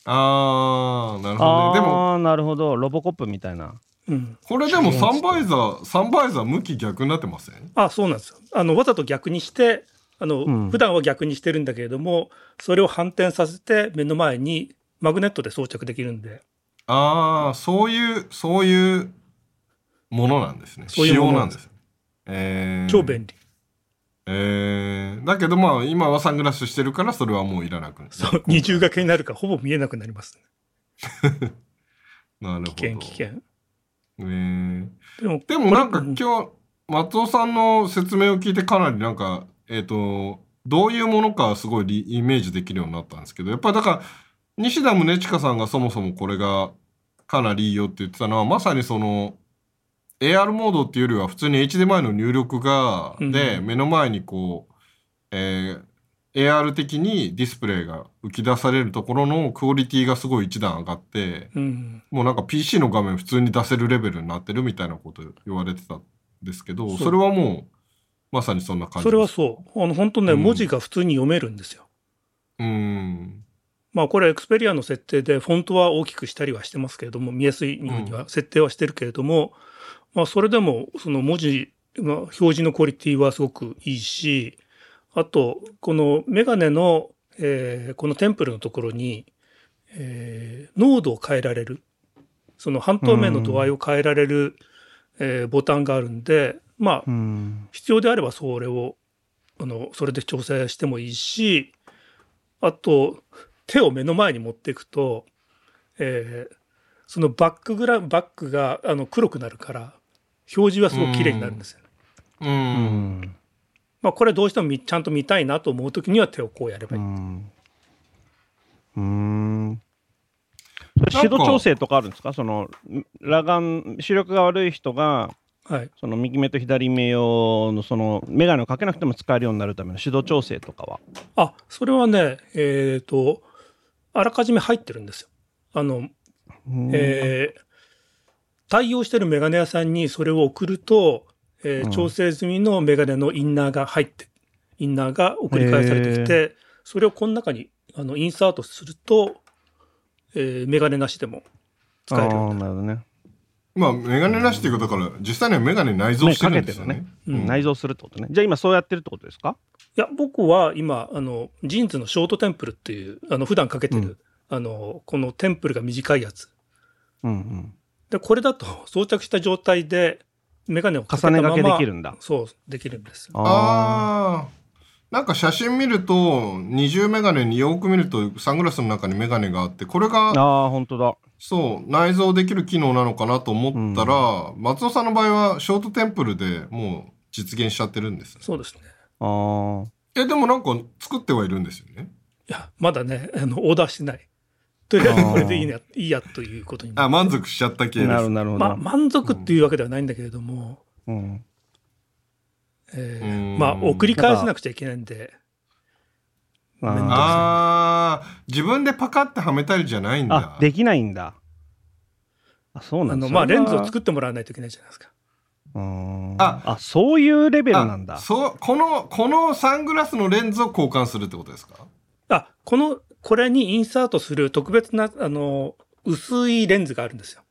あー、なるほどね。でも、ああ、なるほど。ロボコップみたいな。うん、これでもサンバイザー、サンバイザー向き逆になってません？あそうなんですよあのわざと逆にしてあの、うん普段は逆にしてるんだけれどもそれを反転させて目の前にマグネットで装着できるんでああ、そういう、そういうものなんですね。そういう仕ものなんんです。えー、超便利、えー、だけどまあ今はサングラスしてるからそれはもういらなく。そう二重掛けになるからほぼ見えなくなります、ね、なるほど。危険危険。えー。でもでもなんか今日、松尾さんの説明を聞いてかなりなんか、えっ、と、どういうものかすごいリイメージできるようになったんですけど、やっぱりだから、西田宗近さんがそもそもこれがかなりいいよって言ってたのは、まさにその、AR モードっていうよりは普通に HDMI の入力が、うん。で、目の前にこう、えー AR 的にディスプレイが浮き出されるところのクオリティがすごい一段上がって、うん、もうなんか PC の画面普通に出せるレベルになってるみたいなこと言われてたんですけど、それはもう、まさにそんな感じそれは。そう。あの本当ね、うん。文字が普通に読めるんですよ。うーん。まあこれエクスペリアの設定でフォントは大きくしたりはしてますけれども見やすいようには設定はしてるけれども、まあそれでもその文字の表示のクオリティはすごくいいしあとこのメガネの、えーこのテンプルのところに、えー濃度を変えられるその半透明の度合いを変えられる、えーボタンがあるんでまあうん。必要であればそれをあのそれで調整してもいいしあと手を目の前に持っていくと、えーそのバックグラバックがあの黒くなるから表示はすごく綺麗になるんですよね。う。うんん。まあ、これどうしてもみちゃんと見たいなと思う時には手をこうやればいい。うん。うん。指導調整とかあるんですか？その、裸眼、視力が悪い人が、はい、その右目と左目用のその眼鏡をかけなくても使えるようになるための指導調整とかは？あそれはねえっ、とあらかじめ入ってるんですよ。あのえー対応してるメガネ屋さんにそれを送ると、えーうん調整済みのメガネのインナーが入って、インナーが送り返されてきて、それをこの中にあのインサートすると、えーメガネなしでも使えるようああ、になる。ね。まあ、メガネなしっていうことだから、実際にはメガネ内蔵してるんですよね。うん内蔵するってことね。じゃあ今そうやってるってことですか？いや、僕は今、あの、ジーンズのショートテンプルっていう、あの、普段かけてる、あの、このテンプルが短いやつ。うんうん。で、これだと装着した状態で、メガネをかけた重ねまま掛けできるんだ。そう、できるんですよ。あああ。なんか写真見ると、二重メガネによく見ると、サングラスの中にメガネがあって、これあ。が、ああ、本当だ。そう、内蔵できる機能なのかなと思ったら、松尾さんの場合は、ショートテンプルでもう実現しちゃってるんです。そうですね。ああ。え、でもなんか作ってはいるんですよね。いや、まだね、あの、オーダーしてない。とりあえずこれでいいや、いいやということになあ、る。満足しちゃった系ですなるほ。ど、なるほど。まあ、満足っていうわけではないんだけれども、うん。えうんーまあ、送り返さなくちゃいけないんで、あああ、自分でパカってはめたりじゃないんあだ。できないんだ。あ、そうなあの、んだ。まあ、レンズをっ作ってもらわないといけないじゃないですか。ああ、そういうレベルなんだ。そう、この、このサングラスのレンズを交換するってことですか？あ、この、これにインサートする特別な、あの、薄いレンズがあるんですよ。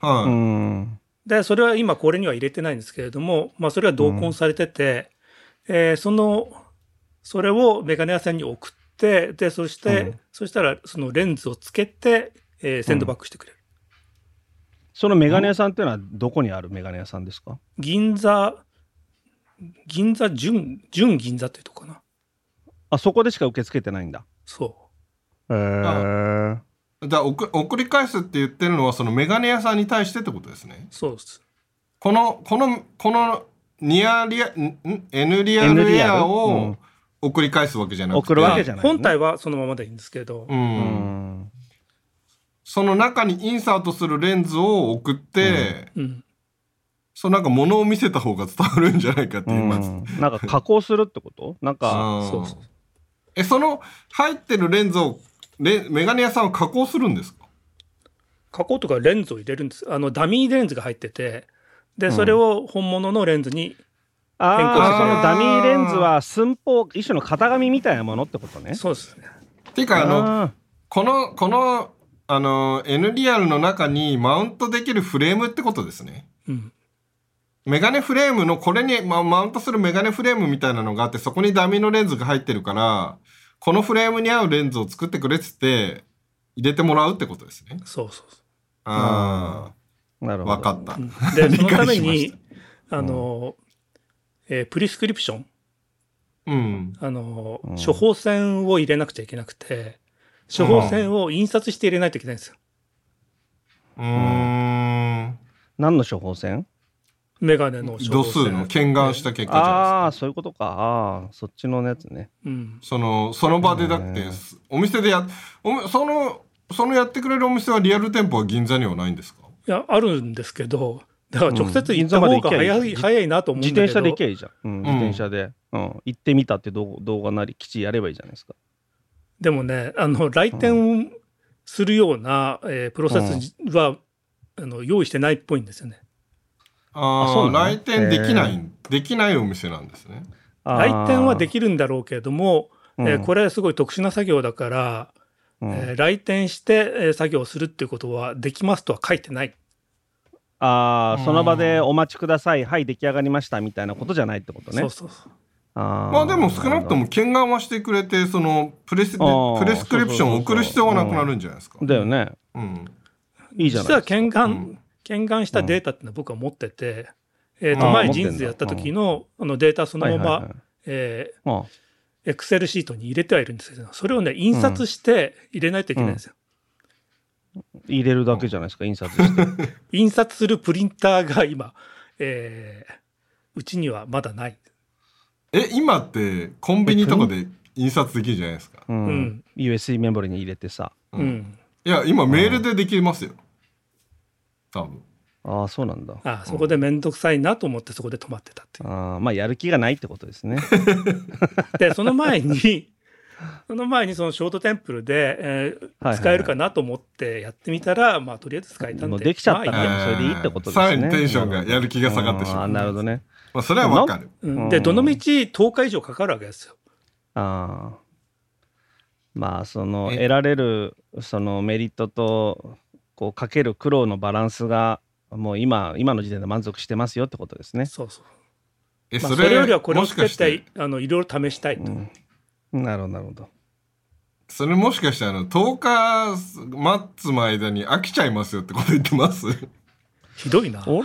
はい。うん。で、それは今これには入れてないんですけれども、まあ、それは同梱されてて、えーその、それをメガネ屋さんに送って、で、そして、うんそしたら、そのレンズをつけて、えーセンドバックしてくれる。そのメガネ屋さんっていうのはどこにあるメガネ屋さんですか？銀座、銀座純、純銀座っていうとこかな。あ、そこでしか受け付けてないんだ。そへえ。じゃあ送、送り返すって言ってるのは、そのメガネ屋さんに対してってことですねう、。そうです。この、この、この、ニアリア、んん？N リアルエアをん送り返すわけじゃなくて。送るわけじゃないね本体はそのままでいいんですけど、う。うんん。その中にインサートするレンズを送って、うん。そうなんか物を見せた方が伝わるんじゃないかってう言います。んなんか加工するってこと？なんか、そうそう。え、その入ってるレンズを、レメガネ屋さんは加工するんですか？加工とかレンズを入れるんです。あの、ダミーレンズが入ってて、で、それを本物のレンズにあ変更してあ、そのダミーレンズは寸法、一種の型紙みたいなものってことね。そうですね。ていうか、あの、あこの、この、あの、N リアルの中にマウントできるフレームってことですね。うん。メガネフレームのこれに、ま、マウントするメガネフレームみたいなのがあって、そこにダミーのレンズが入ってるから、このフレームに合うレンズを作ってくれっつって、入れてもらうってことですね。そうそうそああ、ーなるほど。わかったう。。うんで、そのためにあの、えープリスクリプション、うん。あの、うん処方箋を入れなくちゃいけなくて、処方箋を印刷して入れないといけないんですよ。うーん。何の処方箋？メガネの度箋。数の検眼した結果じゃああ、ないですか。そういうことか。ああ、そっちのやつね。うん。その、その場でだってお店でや、おみその、そのやってくれるお店はリアル店舗は銀座にはないんですか？いや、あるんですけど、だから直接うん行った方が銀座まで行早い、けばいい早いなと思うん自だけど。転車で行けばいいじゃん。うん、自転車で。うん、行ってみたって動動画なり基地やればいいじゃないですか。でもね、あの、来店するような、えープロセスは、あの用意してないっぽいんですよね。ああ、あそう来店できなへい、できないお店なんですね。来店はでききるんだろうけれども、えーこれはすごい特殊な作業だから、うんえー来店して、えー作業をするっていうことはできますとは書いてない。ああ、うんその場でお待ちください。はい、出来上がりましたみたいなことじゃないってことね。そうそうそう。あーまあでも少なくとも検眼はしてくれて、そのプレスプレスクリプションを送る必要はなくなるんじゃないですか。だよね。うん。いいじゃない実は検眼、うん検眼したデータっていうのは僕は持ってて、えーとあー前持ってんだジーンズやった時のあのデータそのまま、はいはいはいえあー、エクセルシートに入れてはいるんですけど、それをね、印刷して入れないといけないんですよ。入れるだけじゃないですか、印刷して。印刷するプリンターが今、えーうちにはまだない。え、今ってコンビニとかで印刷できるじゃないですか。うんうん。USB メモリに入れてさ。ううんん。いや、今メールでできますよ。多分。ああ、そうなんだ。あそこでめんどくさいなと思ってそこで止まってたっていう。あーまあ、やる気がないってことですね。で、その前に、その前にそのショートテンプルで、えーはいはい使えるかなと思ってやってみたら、まあとりあえず使えたんで。もうできちゃったからそれでいいってことですねさらにテンションがやる気が下がってしまう。あーなるほどね。まあ、それはわかる。うんで、どのみち10日以上かかるわけですよ。ああ。まあ、その、え得られる、そのメリットと、こう、かける苦労のバランスが、もう今、今の時点で満足してますよってことですね。そうそう。え、まあ、それよりはこれをもつけしかして？て、あの、いろいろ試したいと。うん。なるほど、なるほど。それもしかしてあの、10日待つの間に飽きちゃいますよってこと言ってます？ひどいな。あれ？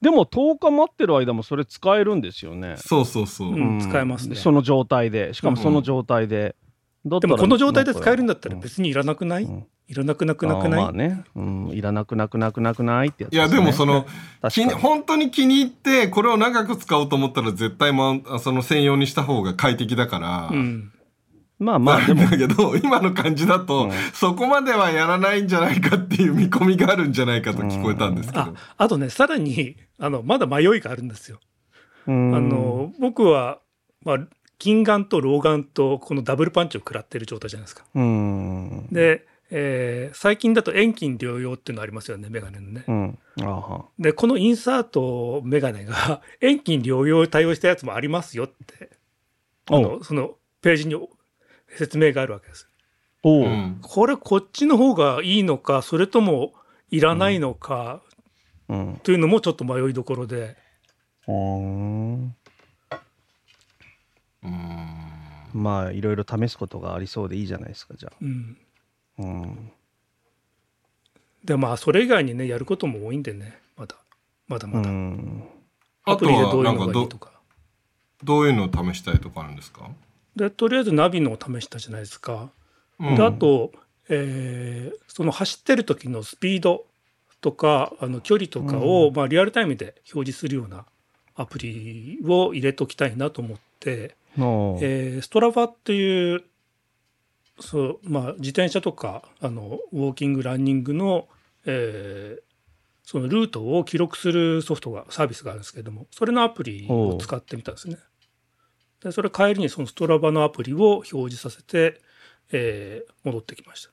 でも10日待ってる間もそれ使えるんですよね。そうそうそう。うん使えますねその状態で。しかもその状態で。だったらでもこの状態で使えるんだったらうん別にいらなくない、んいらなくなくなくない、まあね。うん。いらなくなくなくなくないってやついや、でもその、本当に気に入って、これを長く使おうと思ったら絶対マウンあその専用にした方が快適だから。うん。まあまあ、でもだ、けど、今の感じだと、うんそこまではやらないんじゃないかっていう見込みがあるんじゃないかと聞こえたんですけど。あ、あとね、さらに、あの、まだ迷いがあるんですよ。うんあの、僕は、まあ、近眼と老眼とこのダブルパンチを食らってる状態じゃないですか。うん。で、えー最近だと遠近療養っていうのありますよね、メガネのね。うん。あは。で、このインサートメガネが 遠近療養対応したやつもありますよって、あおのそのページに説明があるわけです。おう。うんこれこっちの方がいいのか、それともいらないのかうん。というのもちょっと迷いどころで、うんうんまあいろいろ試すことがありそうでいいじゃないですかじゃうん。あ。うん、で、まあ、それ以外にね、やることも多いんでね、まだ、まだうまだ。ん、あとアプリでどういうのがいいと、か。どういうのを試したいとかあるんですか？で、とりあえずナビのを試したじゃないですか。うんであと、えーその走ってる時のスピードとかあの距離とかを、まあ、リアルタイムで表示するようなアプリを入れときたいなと思って、のえーストラバっていうそう、まあ、自転車とかあのウォーキングランニングの、えーそのルートを記録するソフトがサービスがあるんですけれどもそれのアプリを使ってみたんですね。でそれ帰りにそのストラバのアプリを表示させて、えー戻ってきました。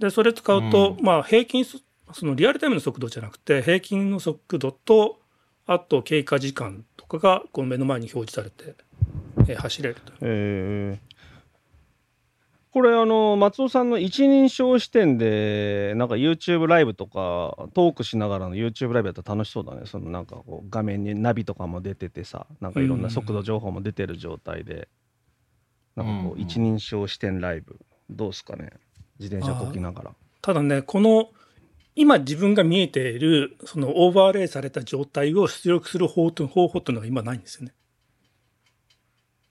でそれ使うと、うまあ平均そそのリアルタイムの速度じゃなくて平均の速度とあと経過時間とかがこの目の前に表示されて、えー走れると。えーこれあの松尾さんの一人称視点でなんか YouTube ライブとかトークしながらの YouTube ライブやったら楽しそうだね。そのなんかこう画面にナビとかも出ててさなんかいろんな速度情報も出てる状態で、なんかこう一人称視点ライブ。どうですかね？自転車こきながら。ただねこの今自分が見えているそのオーバーレイされた状態を出力する方法方法っていうのが今ないんですよね。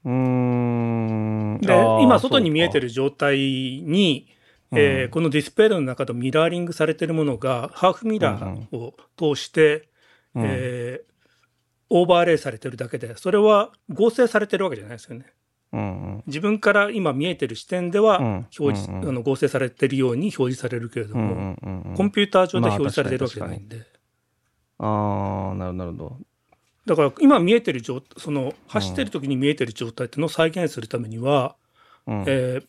うーん。で今外に見えてる状態に、えーうん。このディスプレイの中とミラーリングされてるものがハーフミラーを通して、かうん。えーオーバーレイされてるだけでそれは合成されてるわけじゃないですよね。うんうん。自分から今見えてる視点ではうん。表示、うんうん。あの合成されてるように表示されるけれども、うんうんうんうん。コンピューター上でまあ表示されてるわけじゃないんで、ああなるほどなるほどだから今見えてる状その走ってる時に見えてる状態っていうのを再現するためには、うん。えー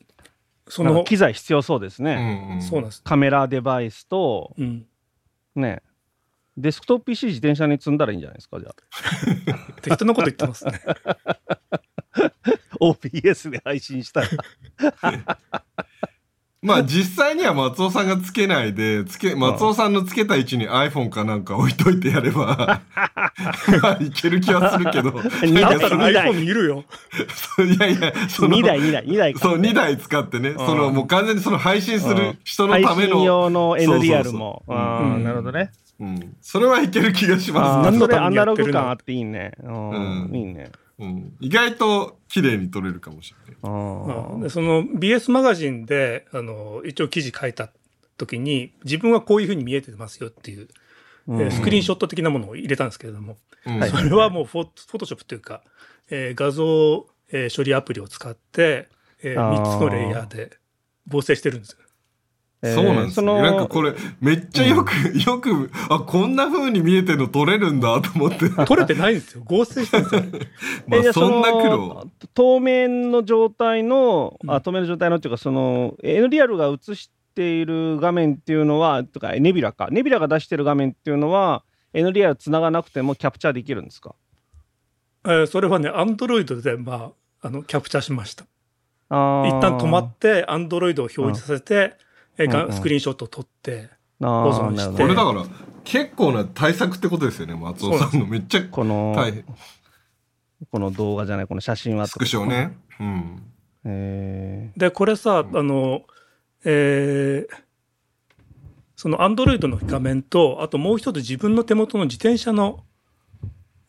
その機材必要そうですうね、んうん。そうなんです、カメラデバイスとうん、ね。デスクトップ PC 自転車に積んだらいいんじゃないですかじゃあ。適当なこと言ってますね。OBS で配信したら まあ実際には松尾さんがつけないで、つけ、松尾さんのつけた位置に iPhone かなんか置いといてやれば、ま あいける気はするけど。二台だったら iPhone 見るよ。いやいや、その2台2台2台かそう、2台使ってね、そのもう完全にその配信する人のため配信の、用のそうそうそう。NDR もうん。あーうん。なるほどね。うん、それはいける気がしあます何のためにやナってるのログ感あっていいね。うん。うん。いいねうん。意外と綺麗に撮れるかもしれない。あーまあでその BS マガジンであの一応記事書いた時に自分はこういうふうに見えてますよっていう、うんえースクリーンショット的なものを入れたんですけれども、うんはいそれはもうフォフォトショップというか、えー画像、えー処理アプリを使って、えあー3つのレイヤーで合成してるんですよ。えーそうなんですよ。そのなんかこれ、めっちゃよく、よく、あ、こんな風に見えてるの撮れるんだと思って。撮れてないんですよ。合成してるんですよ。まあ、そんな苦の労。透明の状態の、うんあ透明の状態のっていうかその NDR が映している画面っていうのはとかネビュラかネビュラが出してる画面っていうのは NDR つながなくてもキャプチャーできるんですか？えーそれはね、アンドロイドで、まあ、あのキャプチャーしました。一旦止まって、アンドロイドを表示させて、えうんうんスクリーンショットを撮って、あ保存してこれだから、結構な対策ってことですよね、松尾さんの。めっちゃこの、大変。この動画じゃないこの写真はスクショね。うん。えで、これさ、うんあの、えーそのアンドロイドの画面と、あともう一つ自分の手元の自転車の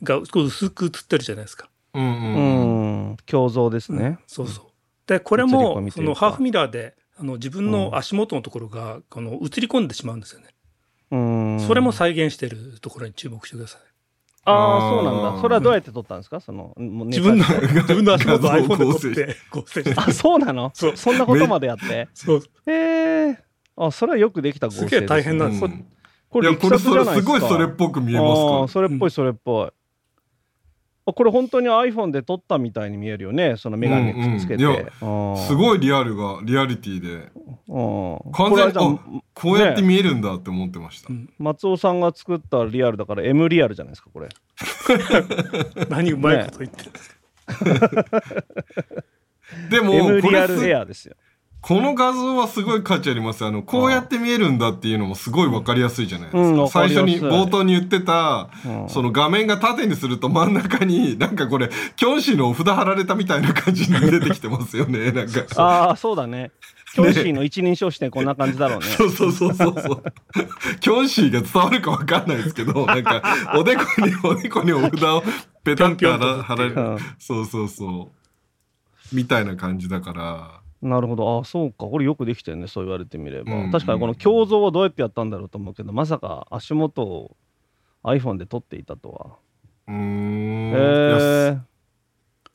が薄く映ってるじゃないですか。うんー、ううん。ん胸像ですね、そうそう。で、これも、そのハーフミラーで、あの自分の足元のところが、この映り込んでしまうんですよね。うん。それも再現してるところに注目してください。ああそうなんだ。それはどうやって撮ったんですか？その自分の、自分の足元を iPhone で撮って合成して。あそうなの？そう。そんなことまでやって？そう。へえあそれはよくできた合成です、ね、すげえ大変なんです。うん。これいや、これすごいそれっぽぽく見えあますかーそれっぽいそれっぽい、あこれ本当に iPhone で撮ったみたいに見えるよね。そのメガネくっつけて、うんうん。すごいリアルが、リアリティで、うん完全に、ここうやって見えるんだって思ってました。松尾さんが作ったリアルだから M リアルじゃないですかこれ。何うまいこと言ってるんですか。でも、M これすリアルエアですよこの画像はすごい価値あります。あの、こうやって見えるんだっていうのもすごいわかりやすいじゃないですか。うん最初に、冒頭に言ってた、うんその画面が縦にすると真ん中に、なんかこれ、キョンシーのお札貼られたみたいな感じに出てきてますよね。なんか。ああそうだねキョンシーの一人称視点こんな感じだろうねそうそうそうそうそう。キョンシーが伝わるかわかんないですけど、なんか、おでこに、おでこにお札をペタッと貼られるうん。そうそうそう。みたいな感じだから。なるほど。あそうか。これよくできてるね。そう言われてみれば、うん。確かにこの胸像をどうやってやったんだろうと思うけどまさか足元を iPhone で撮っていたとは。うーん。へいやす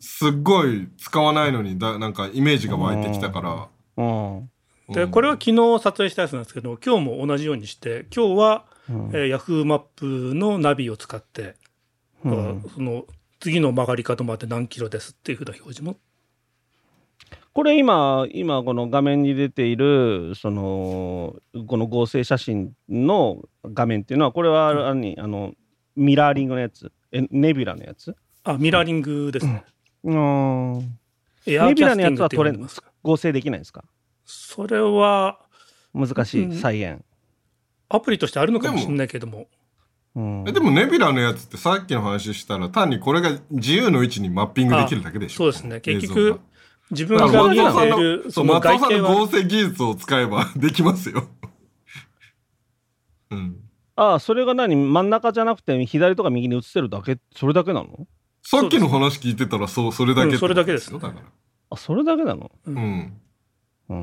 すっごい使わないのにだ、なんかイメージが湧いてきたから。えうん。で、うん。これは昨日撮影したやつなんですけど、今日も同じようにして、今日は、うん。えー、Yahoo マップのナビを使って、うん。その次の曲がり角まで何キロですっていうふうな表示も。これ今今この画面に出ているそのこの合成写真の画面っていうのはこれは何あのミラーリングのやつ。えネビュラのやつ？あ、ミラーリングですね。うん。ネビュラのやつは取れ呼んでます。合成できないんですか？それは、難しうん。い再現、アプリとしてあるのかもしれないけども。うん。えでもネビュラのやつってさっきの話したら単にこれが自由の位置にマッピングできるだけでしょ？そうですね。結局が、自分が見える、その松尾さん外形は、の合成技術を使えば できますよ。うん。ああそれが何？真ん中じゃなくて左とか右に映ってるだけ？それだけなの？さっきの話聞いてたらそうそれだけうんそれだけですよだから。あそれだけなの？うん。うー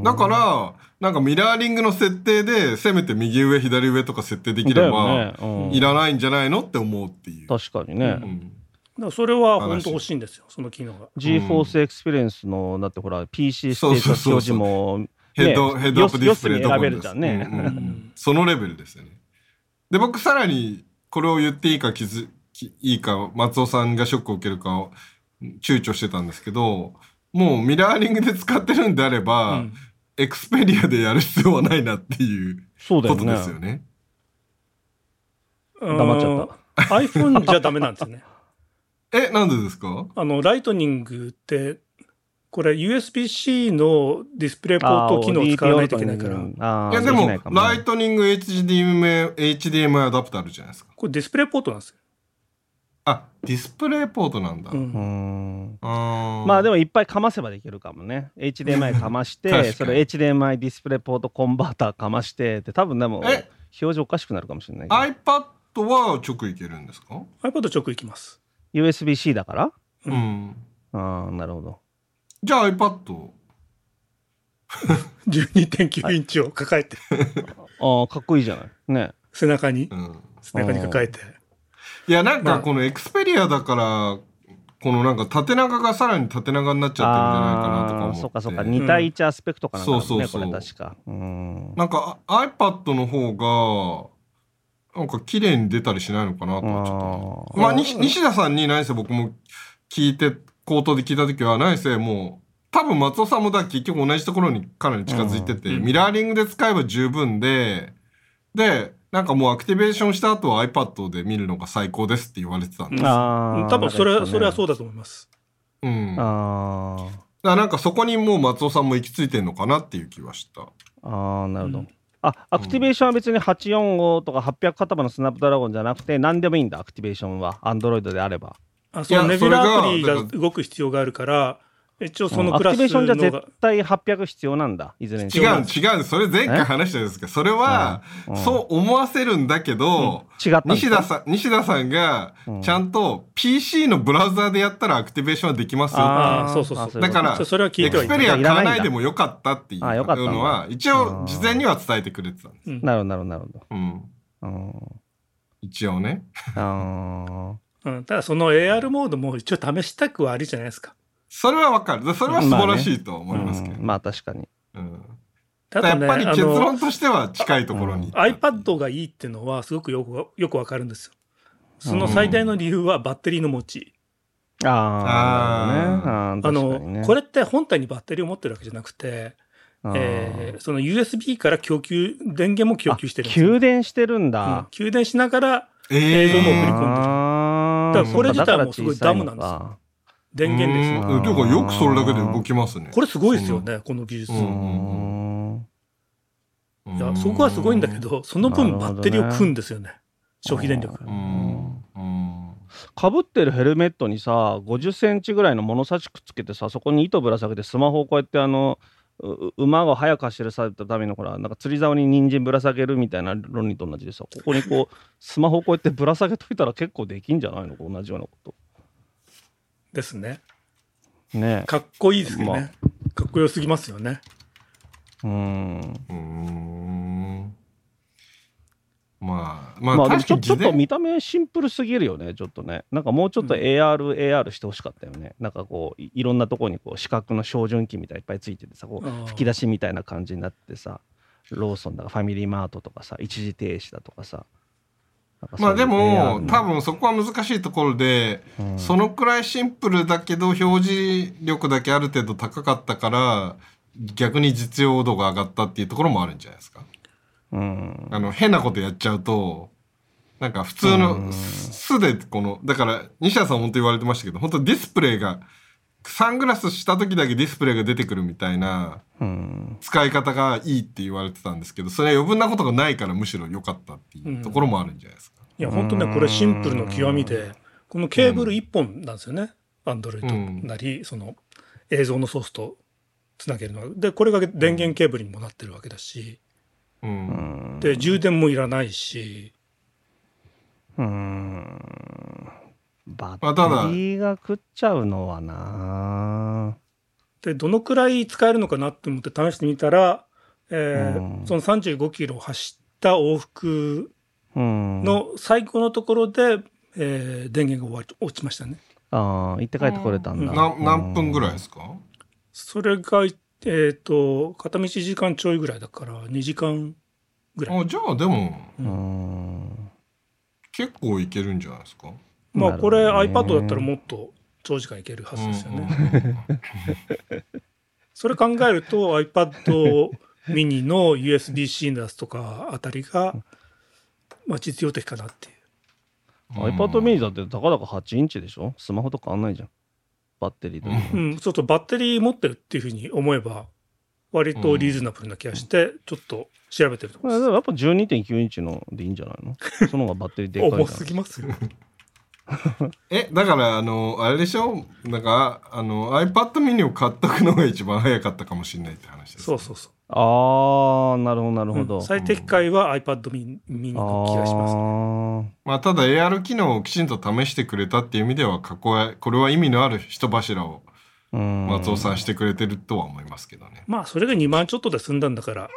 んだから、なんかミラーリングの設定で、せめて右上、左上とか設定できれば、ねうんいらないんじゃないの？って思うっていう。確かにね、うん。だからそれは本当欲しいんですよ、その機能が。GForce エクスペリエンスのだってほら PC ステータス表示もヘッド、ヘッドアップディスプレイ選べるじゃんねうんうんうんそのレベルですよね。で、僕さらに、これを言っていいか気づき、いいか、松尾さんがショックを受けるかを躊躇してたんですけど、もうミラーリングで使ってるんであれば、うん Xperia でやる必要はないなっていうことそうだよねですよね。黙っちゃったた。iPhone じゃダメなんですよね。え、なんでですか？あの、 Lightning って、これ USB-C の DisplayPort 機能を使わないといけないから、いや、でも、 Lightning HDMI、HDMI アダプターあるじゃないですか。これ DisplayPort なんですよ。あ、ディスプレイポートなんだ。う。うん。まあでもいっぱいかませばできるかもね。HDMI かまして それ HDMI ディスプレイポートコンバーターかましてって多分でも表え示おかしくなるかもしれない iPad は直いけるんですか？iPad 直行きます。USB-C だから？うん。うん。ああなるほど。じゃあ iPad。12.9インチを抱えて、ああかっこいいじゃない。ね。背中に。う、ん。背中に抱えて。いや、なんまあ。かこのエクスペリアだから、このなんか縦長がさらに縦長になっちゃってるんじゃないかなとか思って。そうかそうか。2対1アスペクトかなんかだもんねそうそうそう。これ確か。うん。なんかあ iPad の方が、なんか綺麗に出たりしないのかなとはちょっと。まあ、西西田さんに何せ僕も聞いて、口頭で聞いたときは、何せもう、多分松尾さんもだ結局同じところにかなり近づいてて、うんミラーリングで使えば十分で、で、なんかもうアクティベーションした後は iPad で見るのが最高ですって言われてたんです。ああ多分それは、それはうそうだと思います。うん。だかあーらなんかそこにもう松尾さんも行き着いてんのかなっていう気はした。あーなるほど、うんあアクティベーションは別に845とか800型番の Snapdragon じゃなくて何でもいいんだアクティベーションは。Android であれば。あそのいや Nebula アプリが動く必要があるから、一応そのアククラスティベーションじゃ絶、対800必要なんだいずれにし違ろう違う、それ前回話したんですけど、それは、うん。そう思わせるんだけど、違ったんですか？西田さん、西田さんがうん、ちゃんと PC のブラウザーでやったらアクティベーションはできますよ。あーそうそうそう。だからそそれは聞エクいてはいない。スペリア買わないでもよかったっていう。のは、一応事前には伝えてくれてたんです。うん。なるほどなるほど。うん。うん。一応ね。あうん、ただその AR モードも一応試したくはあるじゃないですか。それはわかる。それは素晴らしいとは思いますけど。うん。まあ確かに。うん。ただね、やっぱり結あの論としては近いところに。iPad がいいっていうのはすごくよくよくわかるんですよ。その最大の理由はバッテリーの持ち。ああなるほどね。あーあ確かにね。の、これって本体にバッテリーを持ってるわけじゃなくて、えーその USB から供給、電源も供給してるんですあよ。給電してるんうん。だ、給電しながらえ映像も送り込んでる。あー。だからこれ自体もすごいダムなんか電源ですよ。うんうんていうかよくそれだけで動きますね。これすごいですよね、この技術。いや、そこはすごいんだけど、その分バッテリーを食うんですよね。消費電力。かぶってるヘルメットにさ50センチぐらいの物差しくっつけてさそこに糸ぶら下げてスマホをこうやってあのう馬が速く走るされたためのほらなんか釣り竿に人参ぶら下げるみたいな論理と同じでさここにこうスマホをこうやってぶら下げといたら結構できんじゃないの？同じようなこですね。とねかっこいいですけどまね。かっこよすぎますよね。えうんうん。まあ、まあ、まあでもちょちょっと見た目シンプルすぎるよねちょっとねなんかもうちょっとうん AR、AR してほしかったよねなんかこういいろんなところにこう視覚の照準器みたいないっぱいついててさこう吹き出しみたいな感じになってさローソンだかファミリーマートとかさ一時停止だとかさまあでも、の多分そこは難しいところで、うん。そのくらいシンプルだけど表示力だけある程度高かったから、逆に実用度が上がったっていうところもあるんじゃないですか。うん。あの、変なことやっちゃうと、なんか普通うのん。素でこの、だから西田さん本当言われてましたけど、本当ディスプレイが、サングラスした時だけディスプレイが出てくるみたいなうん。使い方がいいって言われてたんですけど、それは余分なことがないからむしろ良かったっていうところもあるんじゃないですか。いや、本当ね、これシンプルの極みで、このケーブル1本なんですよね。アンドロイドなり、その映像のソースとつなげるのは。で、これが電源ケーブルにもなってるわけだし、うん。うん。で、充電もいらないし、うん。バッテリーが食っちゃうのはなで、どのくらい使えるのかなって思って試してみたら、えーうんその35キロ走った往復うん。の最後のところで、えー電源が終わり落ちましたね。ああ、行って帰ってこれたんだ。な何分ぐらいですか？それが、えっ、と、片道1時間ちょいぐらいだから、2時間ぐらい。あじゃあでもうん。結構いけるんじゃないですか？まあ、これ iPad だったらもっと長時間いけるはずですよね。それ考えると iPad mini の USB-C のやつとかあたりが、まあ、実用的かなっていう。iPad mini だってたかだか8インチでしょ？スマホと変わんないじゃん。バッテリーとか。うん、ちょっとバッテリー持ってるっていうふうに思えば、割とリーズナブルな気がして、ちょっと調べてるところでまあでもやっぱ12.9インチのでいいんじゃないの？その方がバッテリーでかい？重。すぎますよ。え、だから、あの、あれでしょ？なんか、あの、iPad mini を買っとくのが一番早かったかもしれないって話です。そうそうそう。ああ、なるほど、なるほど。うん最適解は iPad mini の気がします。あまあ、ただ AR 機能をきちんと試してくれたっていう意味では、ここは、これは意味のある人柱を。松尾さんしてくれてるとは思いますけどね。まあ、それが2万ちょっとで済んだんだから、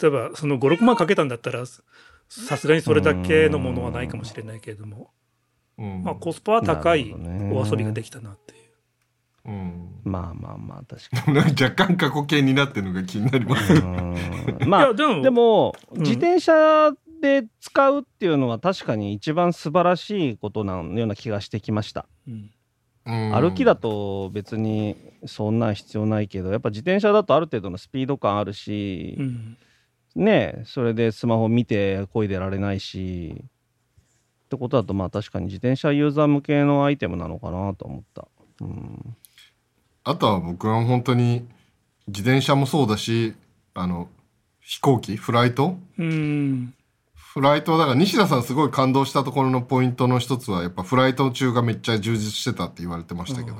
例えば、その5、6万かけたんだったら、さすがにそれだけのものはないかもしれないけれども、うん。まあ、コスパは高いお遊びができたなっていう。うん。まあまあまあ、確かなんか若干過去形になってるのが気になります。まあでも、でも、うん自転車で使うっていうのは確かに一番素晴らしいことなような気がしてきました。うん歩きだと別にそんなん必要ないけど、やっぱ自転車だとある程度のスピード感あるしう、んねそれでスマホ見て漕いでられないし、ってことだとまあ確かに自転車ユーザー向けのアイテムなのかなと思った。うん、あとは僕は本当に自転車もそうだし、あの、飛行機、フライト？うん。フライトはだから西田さんすごい感動したところのポイントの一つはやっぱフライト中がめっちゃ充実してたって言われてましたけど、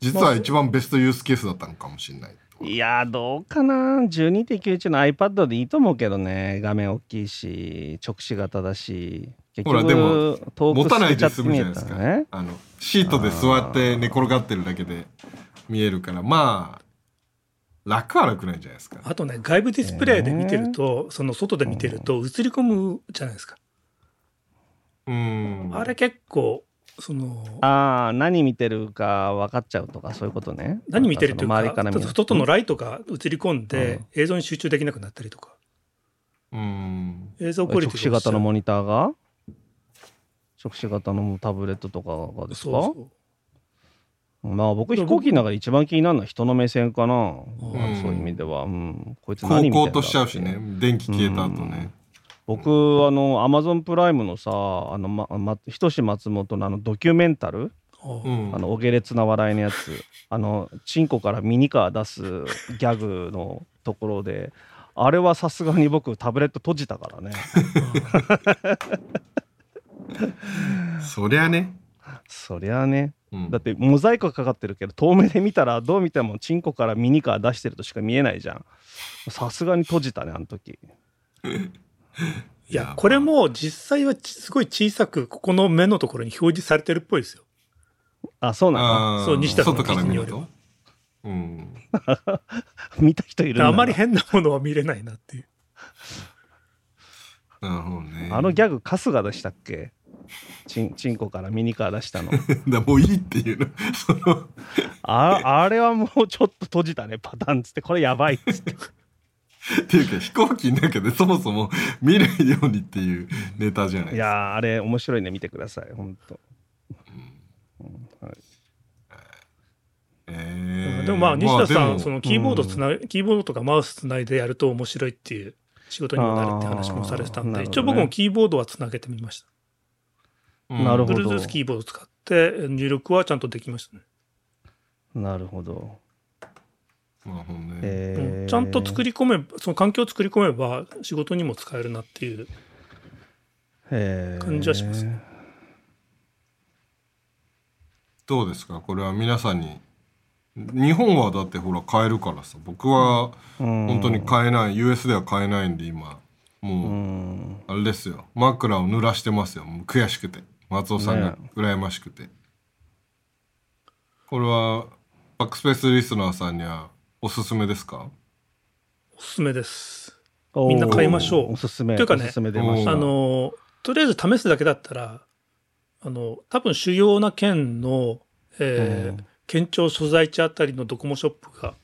実は一番ベストユースケースだったのかもしれない。いやーどうかな。12.91の iPad でいいと思うけどね。画面大きいし直視型だし。結ほらでも持たないで済むじゃないですか。ねあの、シートで座って寝転がってるだけで見えるから、まあ、楽は楽なんじゃないですか。あとね、外部ディスプレイで見てると、その外で見てると映り込むじゃないですか。うん。あれ結構、その、ああ何見てるか分かっちゃうとかそういうことね何見てるっていうか、から見る外のライトが映り込んでうん、映像に集中できなくなったりとか、うん。映像クオリ直ティ視型のモニターが？直視型のタブレットとかがですか？そうそう。まあ僕飛行機の中で一番気になるのは人の目線かな、ん。そういう意味では、うん、こいつ高何見てんとしちゃうしね。電気消えた後ね。僕あのアマゾンプライムのさあの、まま、ひとし松本のあのドキュメンタル、あうん。あのお下劣な笑いのやつ。あのチンコからミニカー出すギャグのところで。あれはさすがに僕タブレット閉じたからね そりゃね。そりゃあねうんだってモザイクかかってるけど遠目で見たらどう見てもチンコからミニカー出してるとしか見えないじゃんさすがに閉じたねあの時 いや、これも実際はちすごい小さく、ここの目のところに表示されてるっぽいですよ。あそうなの？あーそう西田さんの外から見ると記事によ。うん。見た人いるんだなあまり変なものは見れないなっていう。なるほどね。あのギャグ春日でしたっけ？チンチンコからミニカー出したの。だもういいっていうの。ああれはもうちょっと閉じたね。パターンっつって。これやばいっつって。っていうか飛行機の中でそもそも見ないようにっていうネタじゃないいですか。やーあれ面白いね。見てください。本当えー。でもまあ、西田さん、でもそのキーボードつな、キーボードとかマウスつないでやると面白いっていう仕事にもなるって話もされてたんで、ね一応僕もキーボードはつなげてみました。うんなるほど Bluetooth キーボードを使って入力はちゃんとできましたね。なるほど。なるほどね。ちゃんと作り込めば、その環境を作り込めば仕事にも使えるなっていう。感じはしますどうですか？これは皆さんに。日本はだってほら買えるからさ。僕は本本当に買えない、US では買えないんで今。うもう、んあれですよ。枕を濡らしてますよ。もう悔しくて。松尾さんがね羨ましくて。これは、バックスペースリスナーさんにはおすすめですか？おすすめです。みんな買いましょうおすすめ。というかね。あの、とりあえず試すだけだったら、あの、多分主要な県の、えーうん県庁所在地あたりのドコモショップが、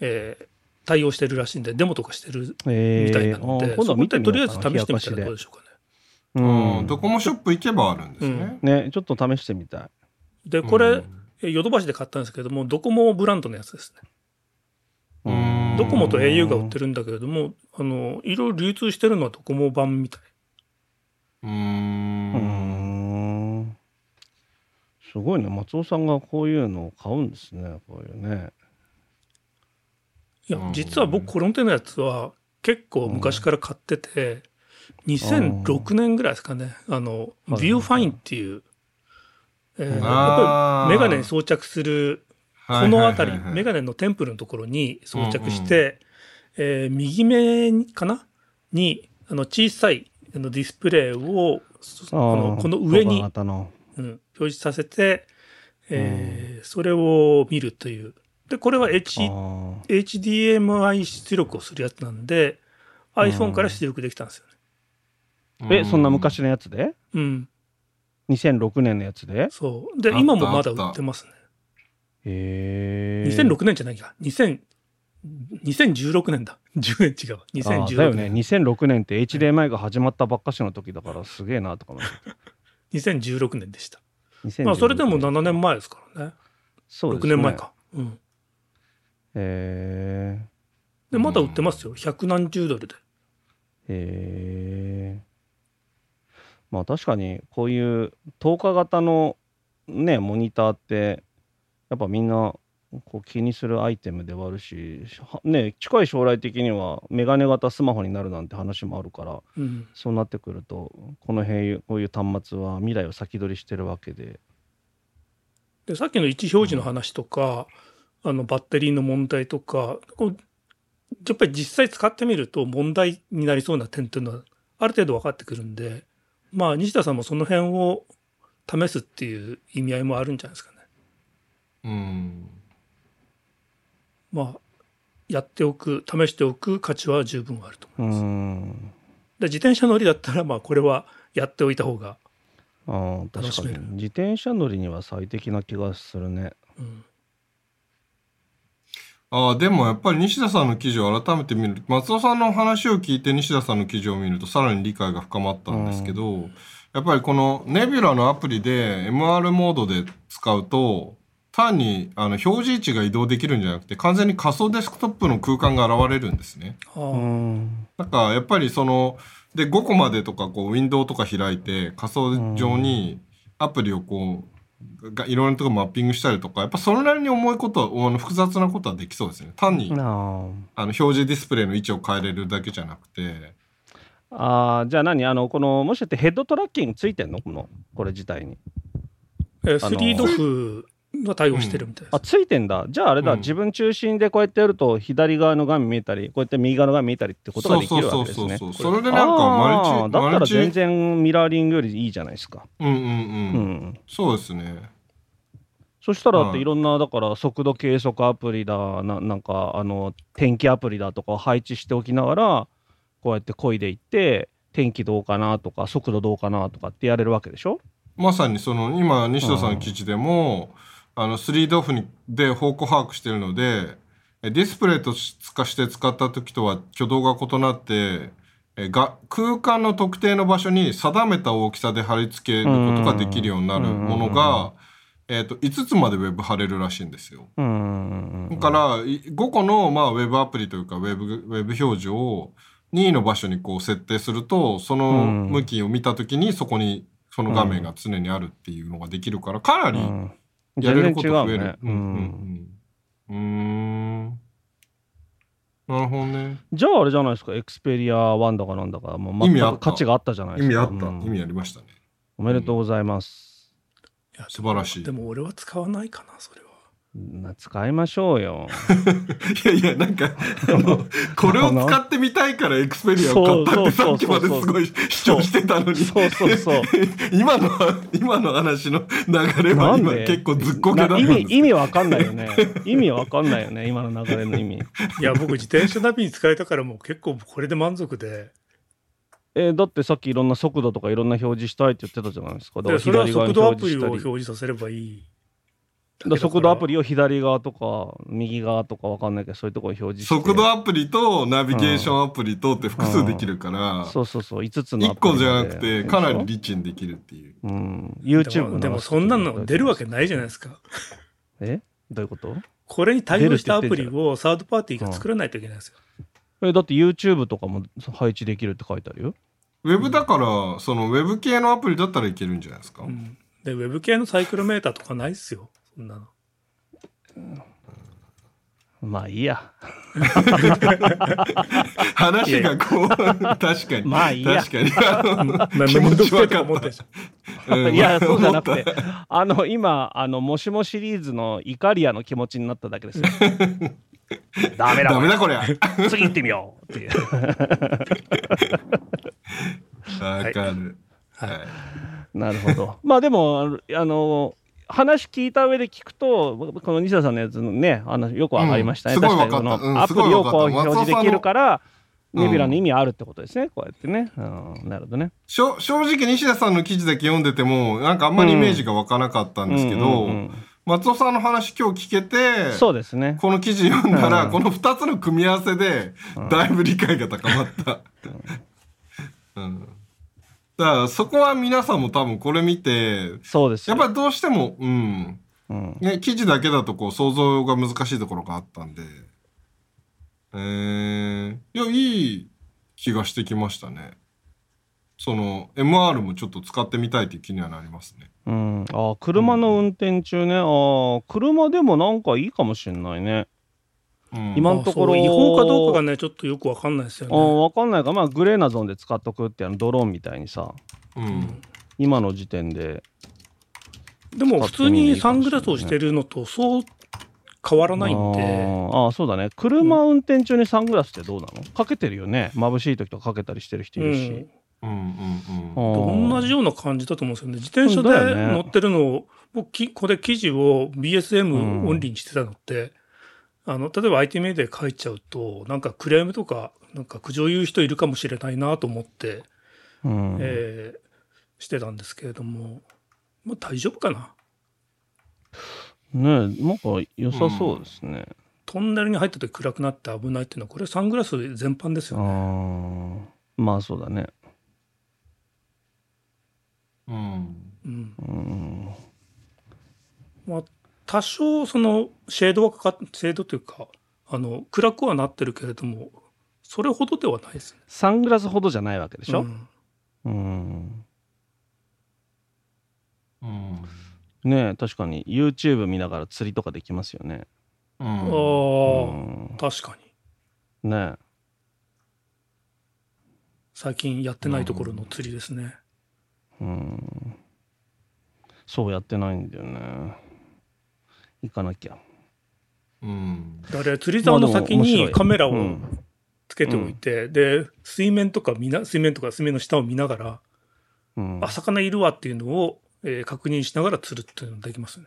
えー対応してるらしいんで、デモとかしてるえーみたいなので、あ今度はとりあえず試してみたらどうでしょうかね。うんうん、ドコモショップ行けばあるんですね。ね、ちょっと試してみたい。で、これ、ヨドバシで買ったんですけども、ドコモブランドのやつですね。うんドコモと au が売ってるんだけれども、あの、いろいろ流通してるのはドコモ版みたい。うー。うんん。すごいね。松尾さんがこういうのを買うんですね。こういうね。いやう、ん。実は僕、この手のやつは結構昔から買ってて、2006年ぐらいですかね、あの、はいビューファインっていう、えーやっぱりメガネに装着する、こ、はいの辺りはいはい。は、いメガネのテンプルのところに装着して、えー右目かな？に、あの、小さいあのディスプレイを、そあのこの上に。うん、表示させて、えーそれを見るという。で、これは H HDMI 出力をするやつなんで、iPhone から出力できたんですよね。え、そんな昔のやつで？うん。2006年のやつで？そう。で今もまだ売ってますね。へえ。2006年じゃないか。2000、2016年だ。10年違うわ。あー2016だよね。年。2006年って HDMI が始まったばっかしの時だからすげえなとか思って。2016年でした。2016まあ、それでも7年前ですからね。6そうですね年前。か。うん。へえ。で、まだ売ってますよ。百何十ドルで。へえ。まあ確かにこういう透過型のね、モニターって、やっぱみんなこう気にするアイテムではあるし、はね、近い将来的にはメガネ型スマホになるなんて話もあるから、うん。そうなってくると、この辺、こういう端末は未来を先取りしてるわけで。で、さっきの位置表示の話とか、あの、バッテリーの問題とか、こうやっぱり実際使ってみると問題になりそうな点っていうのは、ある程度分かってくるんで、まあ、西田さんもその辺を試すっていう意味合いもあるんじゃないですかね。うん。まあ、やっておく、試しておく価値は十分あると思ういます。ん。で自転車乗りだったら、まあ、これはやっておいた方が、ああ、確かに楽しめる。自転車乗りには最適な気がするね。うん、ああ、でもやっぱり西田さんの記事を改めて見ると、松尾さんの話を聞いて西田さんの記事を見るとさらに理解が深まったんですけど、やっぱりこのネビュラのアプリで MR モードで使うと、単にあの表示位置が移動できるんじゃなくて、完全に仮想デスクトップの空間が現れるんですね。なんかやっぱりその、で、5個までとかこう、ウィンドウとか開いて、仮想上にアプリをこう、がいろんなところマッピングしたりとか、やっぱそれなりに重いことは、あの複雑なことはできそうですね。単に、ああ。の、表示ディスプレイの位置を変えれるだけじゃなくて、あじゃあ何？あのこのもしかしてヘッドトラッキングついてんの？このこれ自体に。えスリードフが対応してるみたいです。あついてんだ。じゃああれだ、うん。自分中心でこうやってやると左側の画面見えたりこうやって右側の画面見えたりってことができるわけですね。それ。でなんかマルチ、だったら全然ミラーリングよりいいじゃないですか。うんうんううん。んそうですね。そしたらだっはいていろんなだから速度計測アプリだななんかあの天気アプリだとかを配置しておきながらこうやって漕いでいって天気どうかなとか速度どうかなとかってやれるわけでしょ？まさにその、今、西田さん。の記事でも、あの、3D オフにで方向把握してるので、えディスプレイとしかして使った時とは挙動が異なって、えが空間の特定の場所に定めた大きさで貼り付けることができるようになるものが、えっと、5つまでウェブ貼れるらしいんですよ。だから、い5個の、まあ、ウェブアプリというか、ウェブ、ウェブ表示を、任意の場所にこう設定すると、その向きを見たときにそこにその画面が常にあるっていうのができるから、かなりやれること増える。うんうん。うん。うん。なるほどね。じゃああれじゃないですか、エクスペリア1だかなん。だか、もう全く価値があったじゃないですか。意味あった。うん、意味ありましたね。おめでとうございます。いや素晴らしい。でも俺は使わないかな、それは。使いましょうよ。いやいや、なんか、これを使ってみたいからエクスペリアを買ったってさっきまですごい主張してたのに。そうそうそう。今の、今の話の流れは今結構ずっこけだった意味、意味わかんないよね。意味わかんないよね、今の流れの意味。いや、僕自転車ナビに使えたからもう結構これで満足で。えー、だってさっきいろんな速度とかいろんな表示したいって言ってたじゃないですか。だからそれは速度アプリを表示させればいい。だ速度アプリを左側とか右側とか分かんないけどそういうところに表示して。速度アプリとナビゲーションアプリとって複数できるから、うん。うん、そうそうそう。5つの1個じゃなくてかなりリッチにできるっていう、うん、YouTube でもそんなの出るわけないじゃないですか。え？どういうこと？これに対応したアプリをサードパーティーが作らないといけないですよ、えだって YouTube とかも配置できるって書いてあるよ。ウェブだから、そのウェブ系のアプリだったらいけるんじゃないですか？うん、で、ウェブ系のサイクルメーターとかないっすよ。そんなの。まあいいや。話がこう、確かに。まあいいや。確かに。気持ちわかった。いや、そうじゃなくて、あの、今、あの、もしもシリーズのイカリアの気持ちになっただけですよ。ダメだ。ダメだこりゃ。次行ってみようっていう。わかる。はい。なるほど。まあでも、あの、話聞いた上で聞くと、この西田さんのやつのね、あのよくわかりましたね。うん、確かにこのアプリをこう表示できるから、ネビュラの意味あるってことですね、こうやってね。うん、なるほどね。正直、西田さんの記事だけ読んでても、なんかあんまりイメージが湧かなかったんですけど、松尾さんの話今日聞けて、そうですね。この記事読んだら、うん、この2つの組み合わせで、だいぶ理解が高まった。うん、うんだからそこは皆さんも多分これ見て、そうですやっぱりどうしても、うん。うん、ね、記事だけだとこう想像が難しいところがあったんで、えー、いや、いい気がしてきましたね。その MR もちょっと使ってみたいという気にはなりますね。うん、あ車の運転中ね、うん、あ車でもなんかいいかもしれないね。今のところ違法かどうかがねちょっとよくわかんないですよね。わかんないか。まあグレーなゾーンで使っとくってあのドローンみたいにさ、うん、今の時点で。でも普通にサングラスをしてるのとそう変わらないんで。ああそうだね。車運転中にサングラスってどうなの、かけてるよね。眩しい時とかかけたりしてる人いるし、うん。うんうん、同じような感じだと思うんですよね。自転車で乗ってるのを、僕これ記事を BSM オンリーにしてたのって、あの、例えば IT メディアで書いちゃうと、なんかクレームとか、なんか苦情言う人いるかもしれないなと思って、うん、えー、してたんですけれども、まあ大丈夫かな？ねえ、なんか良さそうですね、うん。トンネルに入った時暗くなって危ないっていうのは、これサングラス全般ですよね。あまあそうだね。うん。うん。うん、まあ多少そのシェードはかかっシェードというかあの暗くはなってるけれどもそれほどではないですね。サングラスほどじゃないわけでしょ？うん。うん。ねえ確かに。YouTube 見ながら釣りとかできますよね。うん、ああ、うん、確かに。ねえ。最近やってないところの釣りですね。うん。そうやってないんだよね行かなきゃ。うん、だから釣り竿の先にカメラをつけておいて、うん、で水面とか見な水面とか水面の下を見ながら、うん、あ魚いるわっていうのを、えー、確認しながら釣るっていうのができますね。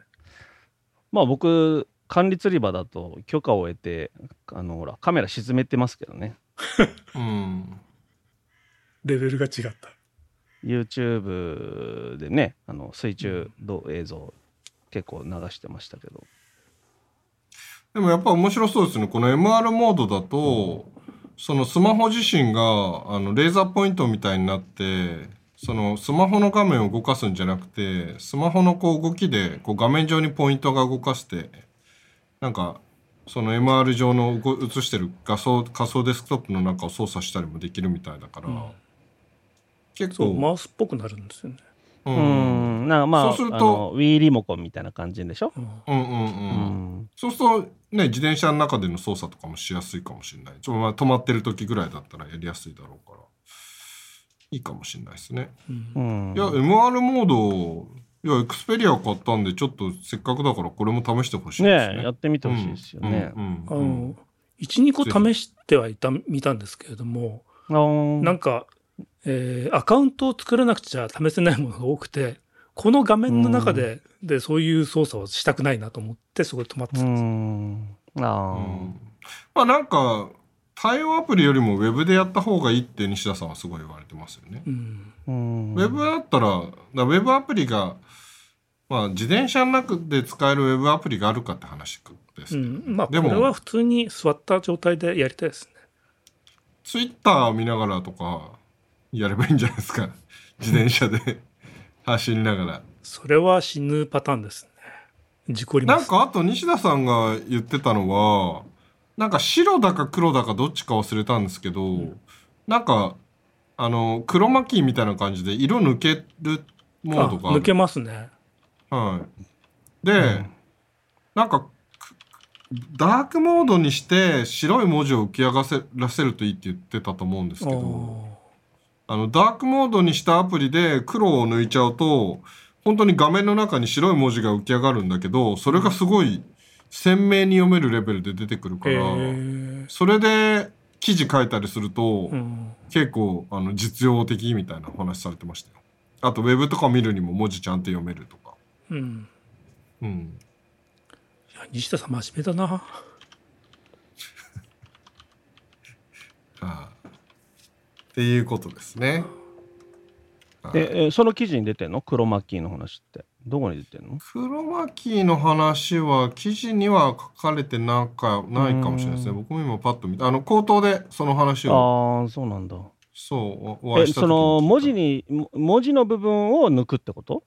まあ僕管理釣り場だと許可を得てあのほらカメラ沈めてますけどね。うん、レベルが違った。YouTube でねあの水中映像結構流してましたけど。でもやっぱ面白そうですね。この MR モードだと、そのスマホ自身があのレーザーポイントみたいになってそのスマホの画面を動かすんじゃなくてスマホのこう動きでこう画面上にポイントが動かしてなんかその MR 上の動映してる画像仮想デスクトップの中を操作したりもできるみたいだから、うん。結構マウスっぽくなるんですよね。ううんん。なんかまあ、そうするとあの Wii リモコンみたいな感じでしょ？うんうんうん。そうするとね自転車の中での操作とかもしやすいかもしれないちょまあ止まってる時ぐらいだったらやりやすいだろうからいいかもしれないですね、うんうん。いや MR モードいやエクスペリア買ったんでちょっとせっかくだからこれも試してほしいですねねやってみてほしいですよね。うんあうんうんの12個試してはいた見たんですけれども、なんか、えーアカウントを作らなくちゃ試せないものが多くて、この画面の中で,、でそういう操作をしたくないなと思って、そこで止まってうたんです。ん。あうんまあなんか対応アプリよりもウェブでやった方がいいって西田さんはすごい言われてますよね。うん。ウェブだったららウェブアプリが、まあ、自転車の中で使えるウェブアプリがあるかって話ですけど、うん、まあ、こでもれは普通に座った状態でやりたいですね。ツイッター見ながらとかやればいいんじゃないですか 自転車で走りながら。それは死ぬパターンですね。事故ります。なんかあと西田さんが言ってたのはなんか白だか黒だかどっちか忘れたんですけど、なんかあの黒巻きみたいな感じで色抜けるモードが抜けますね。はい。で、なんか、くダークモードにして白い文字を浮き上がせらせるといいって言ってたと思うんですけど、あの、ダークモードにしたアプリで黒を抜いちゃうと、本当に画面の中に白い文字が浮き上がるんだけど、それがすごい鮮明に読めるレベルで出てくるかへら、ーそれで記事書いたりすると、うん結構あの実用的みたいなお話されてましたよ。あとウェブとか見るにも文字ちゃんと読めるとか。うんうん。いや西田さん真面目だな。はいっていうことですね。はいえ、えその記事に出てんの？黒マッキーの話って。どこに出てんの？黒巻の話は記事には書かれてなんかないかもしれないですね。僕も今パッと見た。あの口頭でその話をああ、そうなんだ。そうおしそのに文字に、も文字の部分を抜くってこと？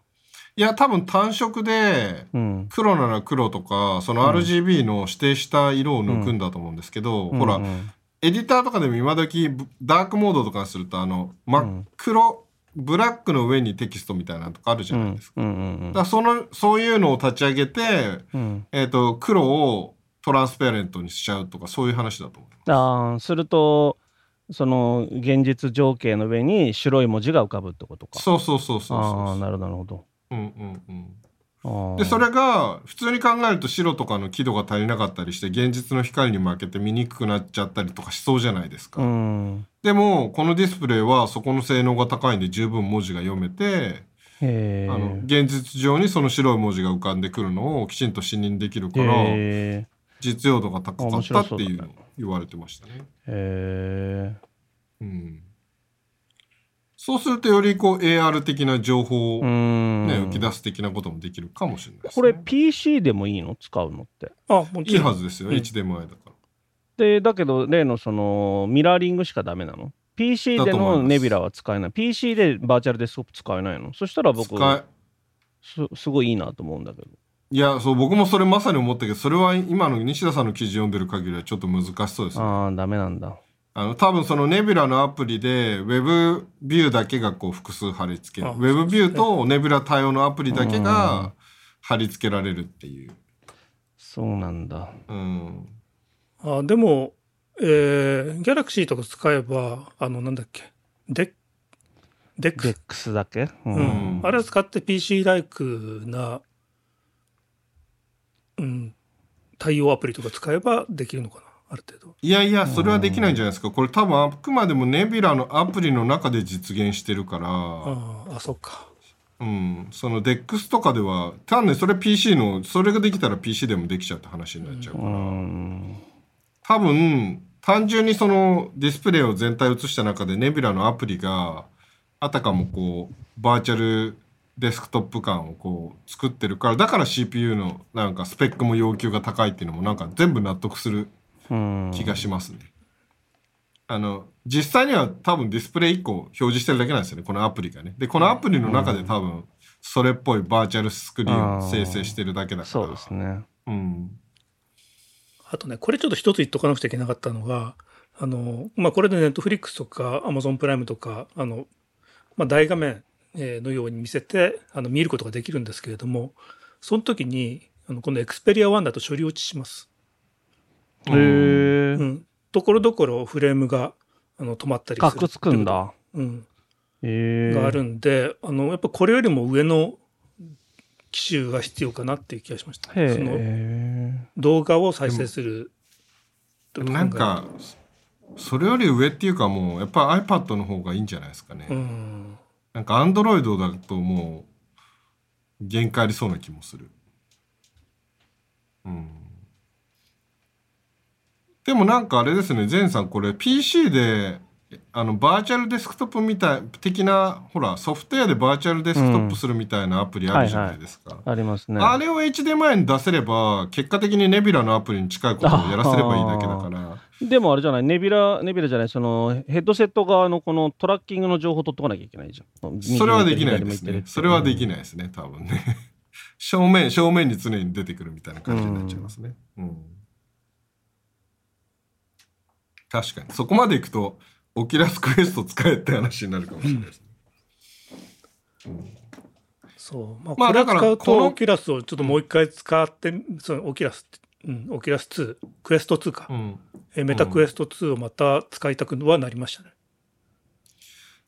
いや多分単色でうん。黒なら黒とかその RGB の指定した色を抜くんだと思うんですけど、ほら、うんうんエディターとかでも今時ブダークモードとかにするとあの真っ黒、ブラックの上にテキストみたいなのとかあるじゃないですか。うんうんだそのそういうのを立ち上げて、うんうん。えー、と黒をトランスペアレントにしちゃうとかそういう話だと思う。ああ、すると、その現実情景の上に白い文字が浮かぶってことか。そうそうそうそうそうああ、なるほど、なるほど。うんうんうん。でそれが普通に考えると白とかの輝度が足りなかったりして現実の光に負けて見にくくなっちゃったりとかしそうじゃないですか。うん。でもこのディスプレイはそこの性能が高いんで十分文字が読めて、へあのえ。現実上にその白い文字が浮かんでくるのをきちんと視認できるから、へ実用度が高か面ったっていうのを言われてましたね。うん、そうするとよりこう AR 的な情報を、うねん。浮き出す的なこともできるかもしれないです、ね。これ PC でもいいの？使うのって。あ、もちいいろんはずですよ、うん HDMI だから。で、だけど例のそのミラーリングしかダメなの ?PC でのネビュラは使えない。PC でバーチャルデスクトップ使えないの？そしたら僕す、すごいいいなと思うんだけど。いやそう僕もそれまさに思ったけどそれは今の西田さんの記事読んでる限りはちょっと難しそうですね。ああ、ダメなんだ。あの多分そのネビュラのアプリで Web ビューだけがこう複数貼り付ける。あ Web ビューとネビュラ対応のアプリだけが貼り付けられるっていう。そうなんだ。うん、あでも、えー、ギャラクシーとか使えば、あの、なんだっけ、デデックス、DEX だけ？う。うん。ん、あれを使って PC ライクな、うん、対応アプリとか使えばできるのかな、ある程度。いやいやそれはできないんじゃないですかこれ多分あくまでもネビュラのアプリの中で実現してるから、ああ、あそっか。うん、その DEX とかでは単にそれ PC のそれができたら PC でもできちゃうって話になっちゃうかうら。ん。多分単純にそのディスプレイを全体映した中でネビュラのアプリがあたかもこうバーチャルデスクトップ感をこう作ってるからだから CPU のなんかスペックも要求が高いっていうのもなんか全部納得するうん。気がしますね。あの実際には多分ディスプレイ1個表示してるだけなんですよねこのアプリがね。でこのアプリの中で多分それっぽいバーチャルスクリーンを生成してるだけだから。そうですね。うんあとね、これちょっと一つ言っとかなくちゃいけなかったのが、あの、まあ、これでネットフリックスとかアマゾンプライムとか、あの、まあ、大画面のように見せて、あの、見ることができるんですけれども、その時に、あの、このエクスペリア1だと処理落ちします。へえう。ん。ところどころフレームが、あの、止まったりする。つくん。だ。うん。があるんで、あの、やっぱこれよりも上の機種が必要かなっていう気がしました。へそのえ。動画を再生するでもなんか、それより上っていうかもう、やっぱ iPad の方がいいんじゃないですかね。うん。なんか Android だともう、限界ありそうな気もする。うん。でもなんかあれですね、ゼンさん、これ PC で、あの、バーチャルデスクトップみたい、的な、ほら、ソフトウェアでバーチャルデスクトップするみたいなアプリあるじゃないですか。ありますね。あれを HDMI に出せれば、結果的にネビュラのアプリに近いことをやらせればいいだけだから。でもあれじゃない、ネビラ、ネビラじゃない、そのヘッドセット側のこのトラッキングの情報取っとかなきゃいけないじゃん。それはできないですね。それはできないですね、多分ね。正面、正面に常に出てくるみたいな感じになっちゃいますね。うん。確かに。そこまでいくと、オキュラスクエスト使えって話になるかもしれないですね。そう。まあ、まあこのオキュラスをちょっともう一回使って、そのオキュラスうん、オキュラス2、クエスト2か。うん。えメタクエスト2をまた使いたくはなりましたね。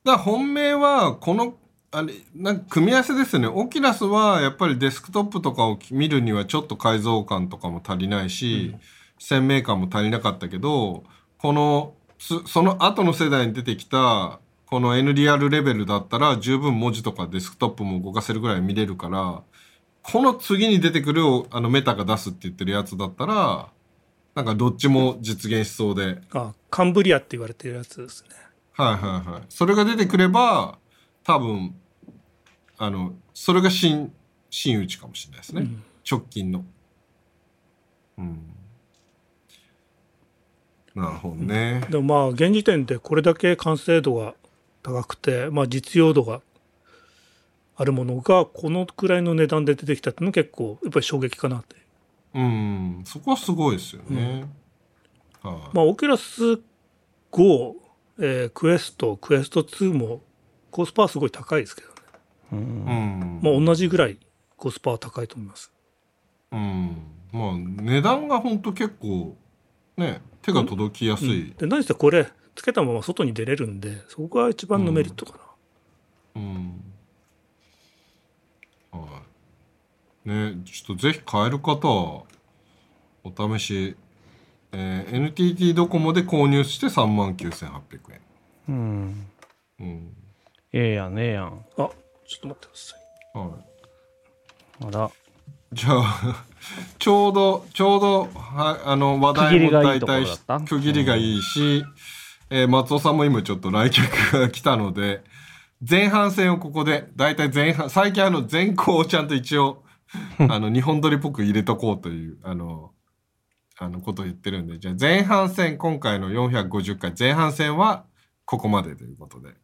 だ本命は、この、あれ、なんか組み合わせですよね。オキュラスはやっぱりデスクトップとかを見るにはちょっと解像感とかも足りないし、鮮明感も足りなかったけど、この、つその後の世代に出てきた、この NDR レベルだったら十分文字とかデスクトップも動かせるぐらい見れるから、この次に出てくるあのメタが出すって言ってるやつだったら、なんかどっちも実現しそうで、あ、カンブリアって言われてるやつですね。はいはいはい。それが出てくれば、多分、あの、それが新、新打ちかもしれないですね。うん直近の。うん。なるほどね。でもまあ、現時点でこれだけ完成度が高くて、まあ実用度があるものが、このくらいの値段で出てきたっていうのは結構、やっぱり衝撃かなって。うん。そこはすごいですよね。はい。まあ、オキュラス5、えークエスト、クエスト2もコスパはすごい高いですけどね。うんうん。まあ、同じぐらいコスパは高いと思います。うん。まあ、値段が本当結構、ね、手が届きやすい。で、何せこれ、つけたまま外に出れるんで、そこが一番のメリットかな。うん。はい。ね、ちょっとぜひ買える方は、お試し、えー NTT ドコモで購入して39,800円。うん。うん。ええやん、ええやん。あ、ちょっと待ってください。はい。あら。じゃあ、ちょうど、ちょうど、はあの、話題も大体区切りがいいし、えー松尾さんも今ちょっと来客が来たので、前半戦をここで、大体前半、最近あの前後をちゃんと一応、あの、日本撮りっぽく入れとこうという、あの、あの、ことを言ってるんで、じゃあ前半戦、今回の450回前半戦はここまでということで、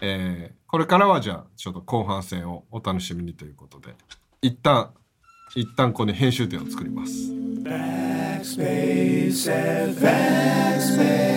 えーこれからはじゃあ、ちょっと後半戦をお楽しみにということで、一旦、一旦ここに編集点を作ります。Backspace Backspace, Backspace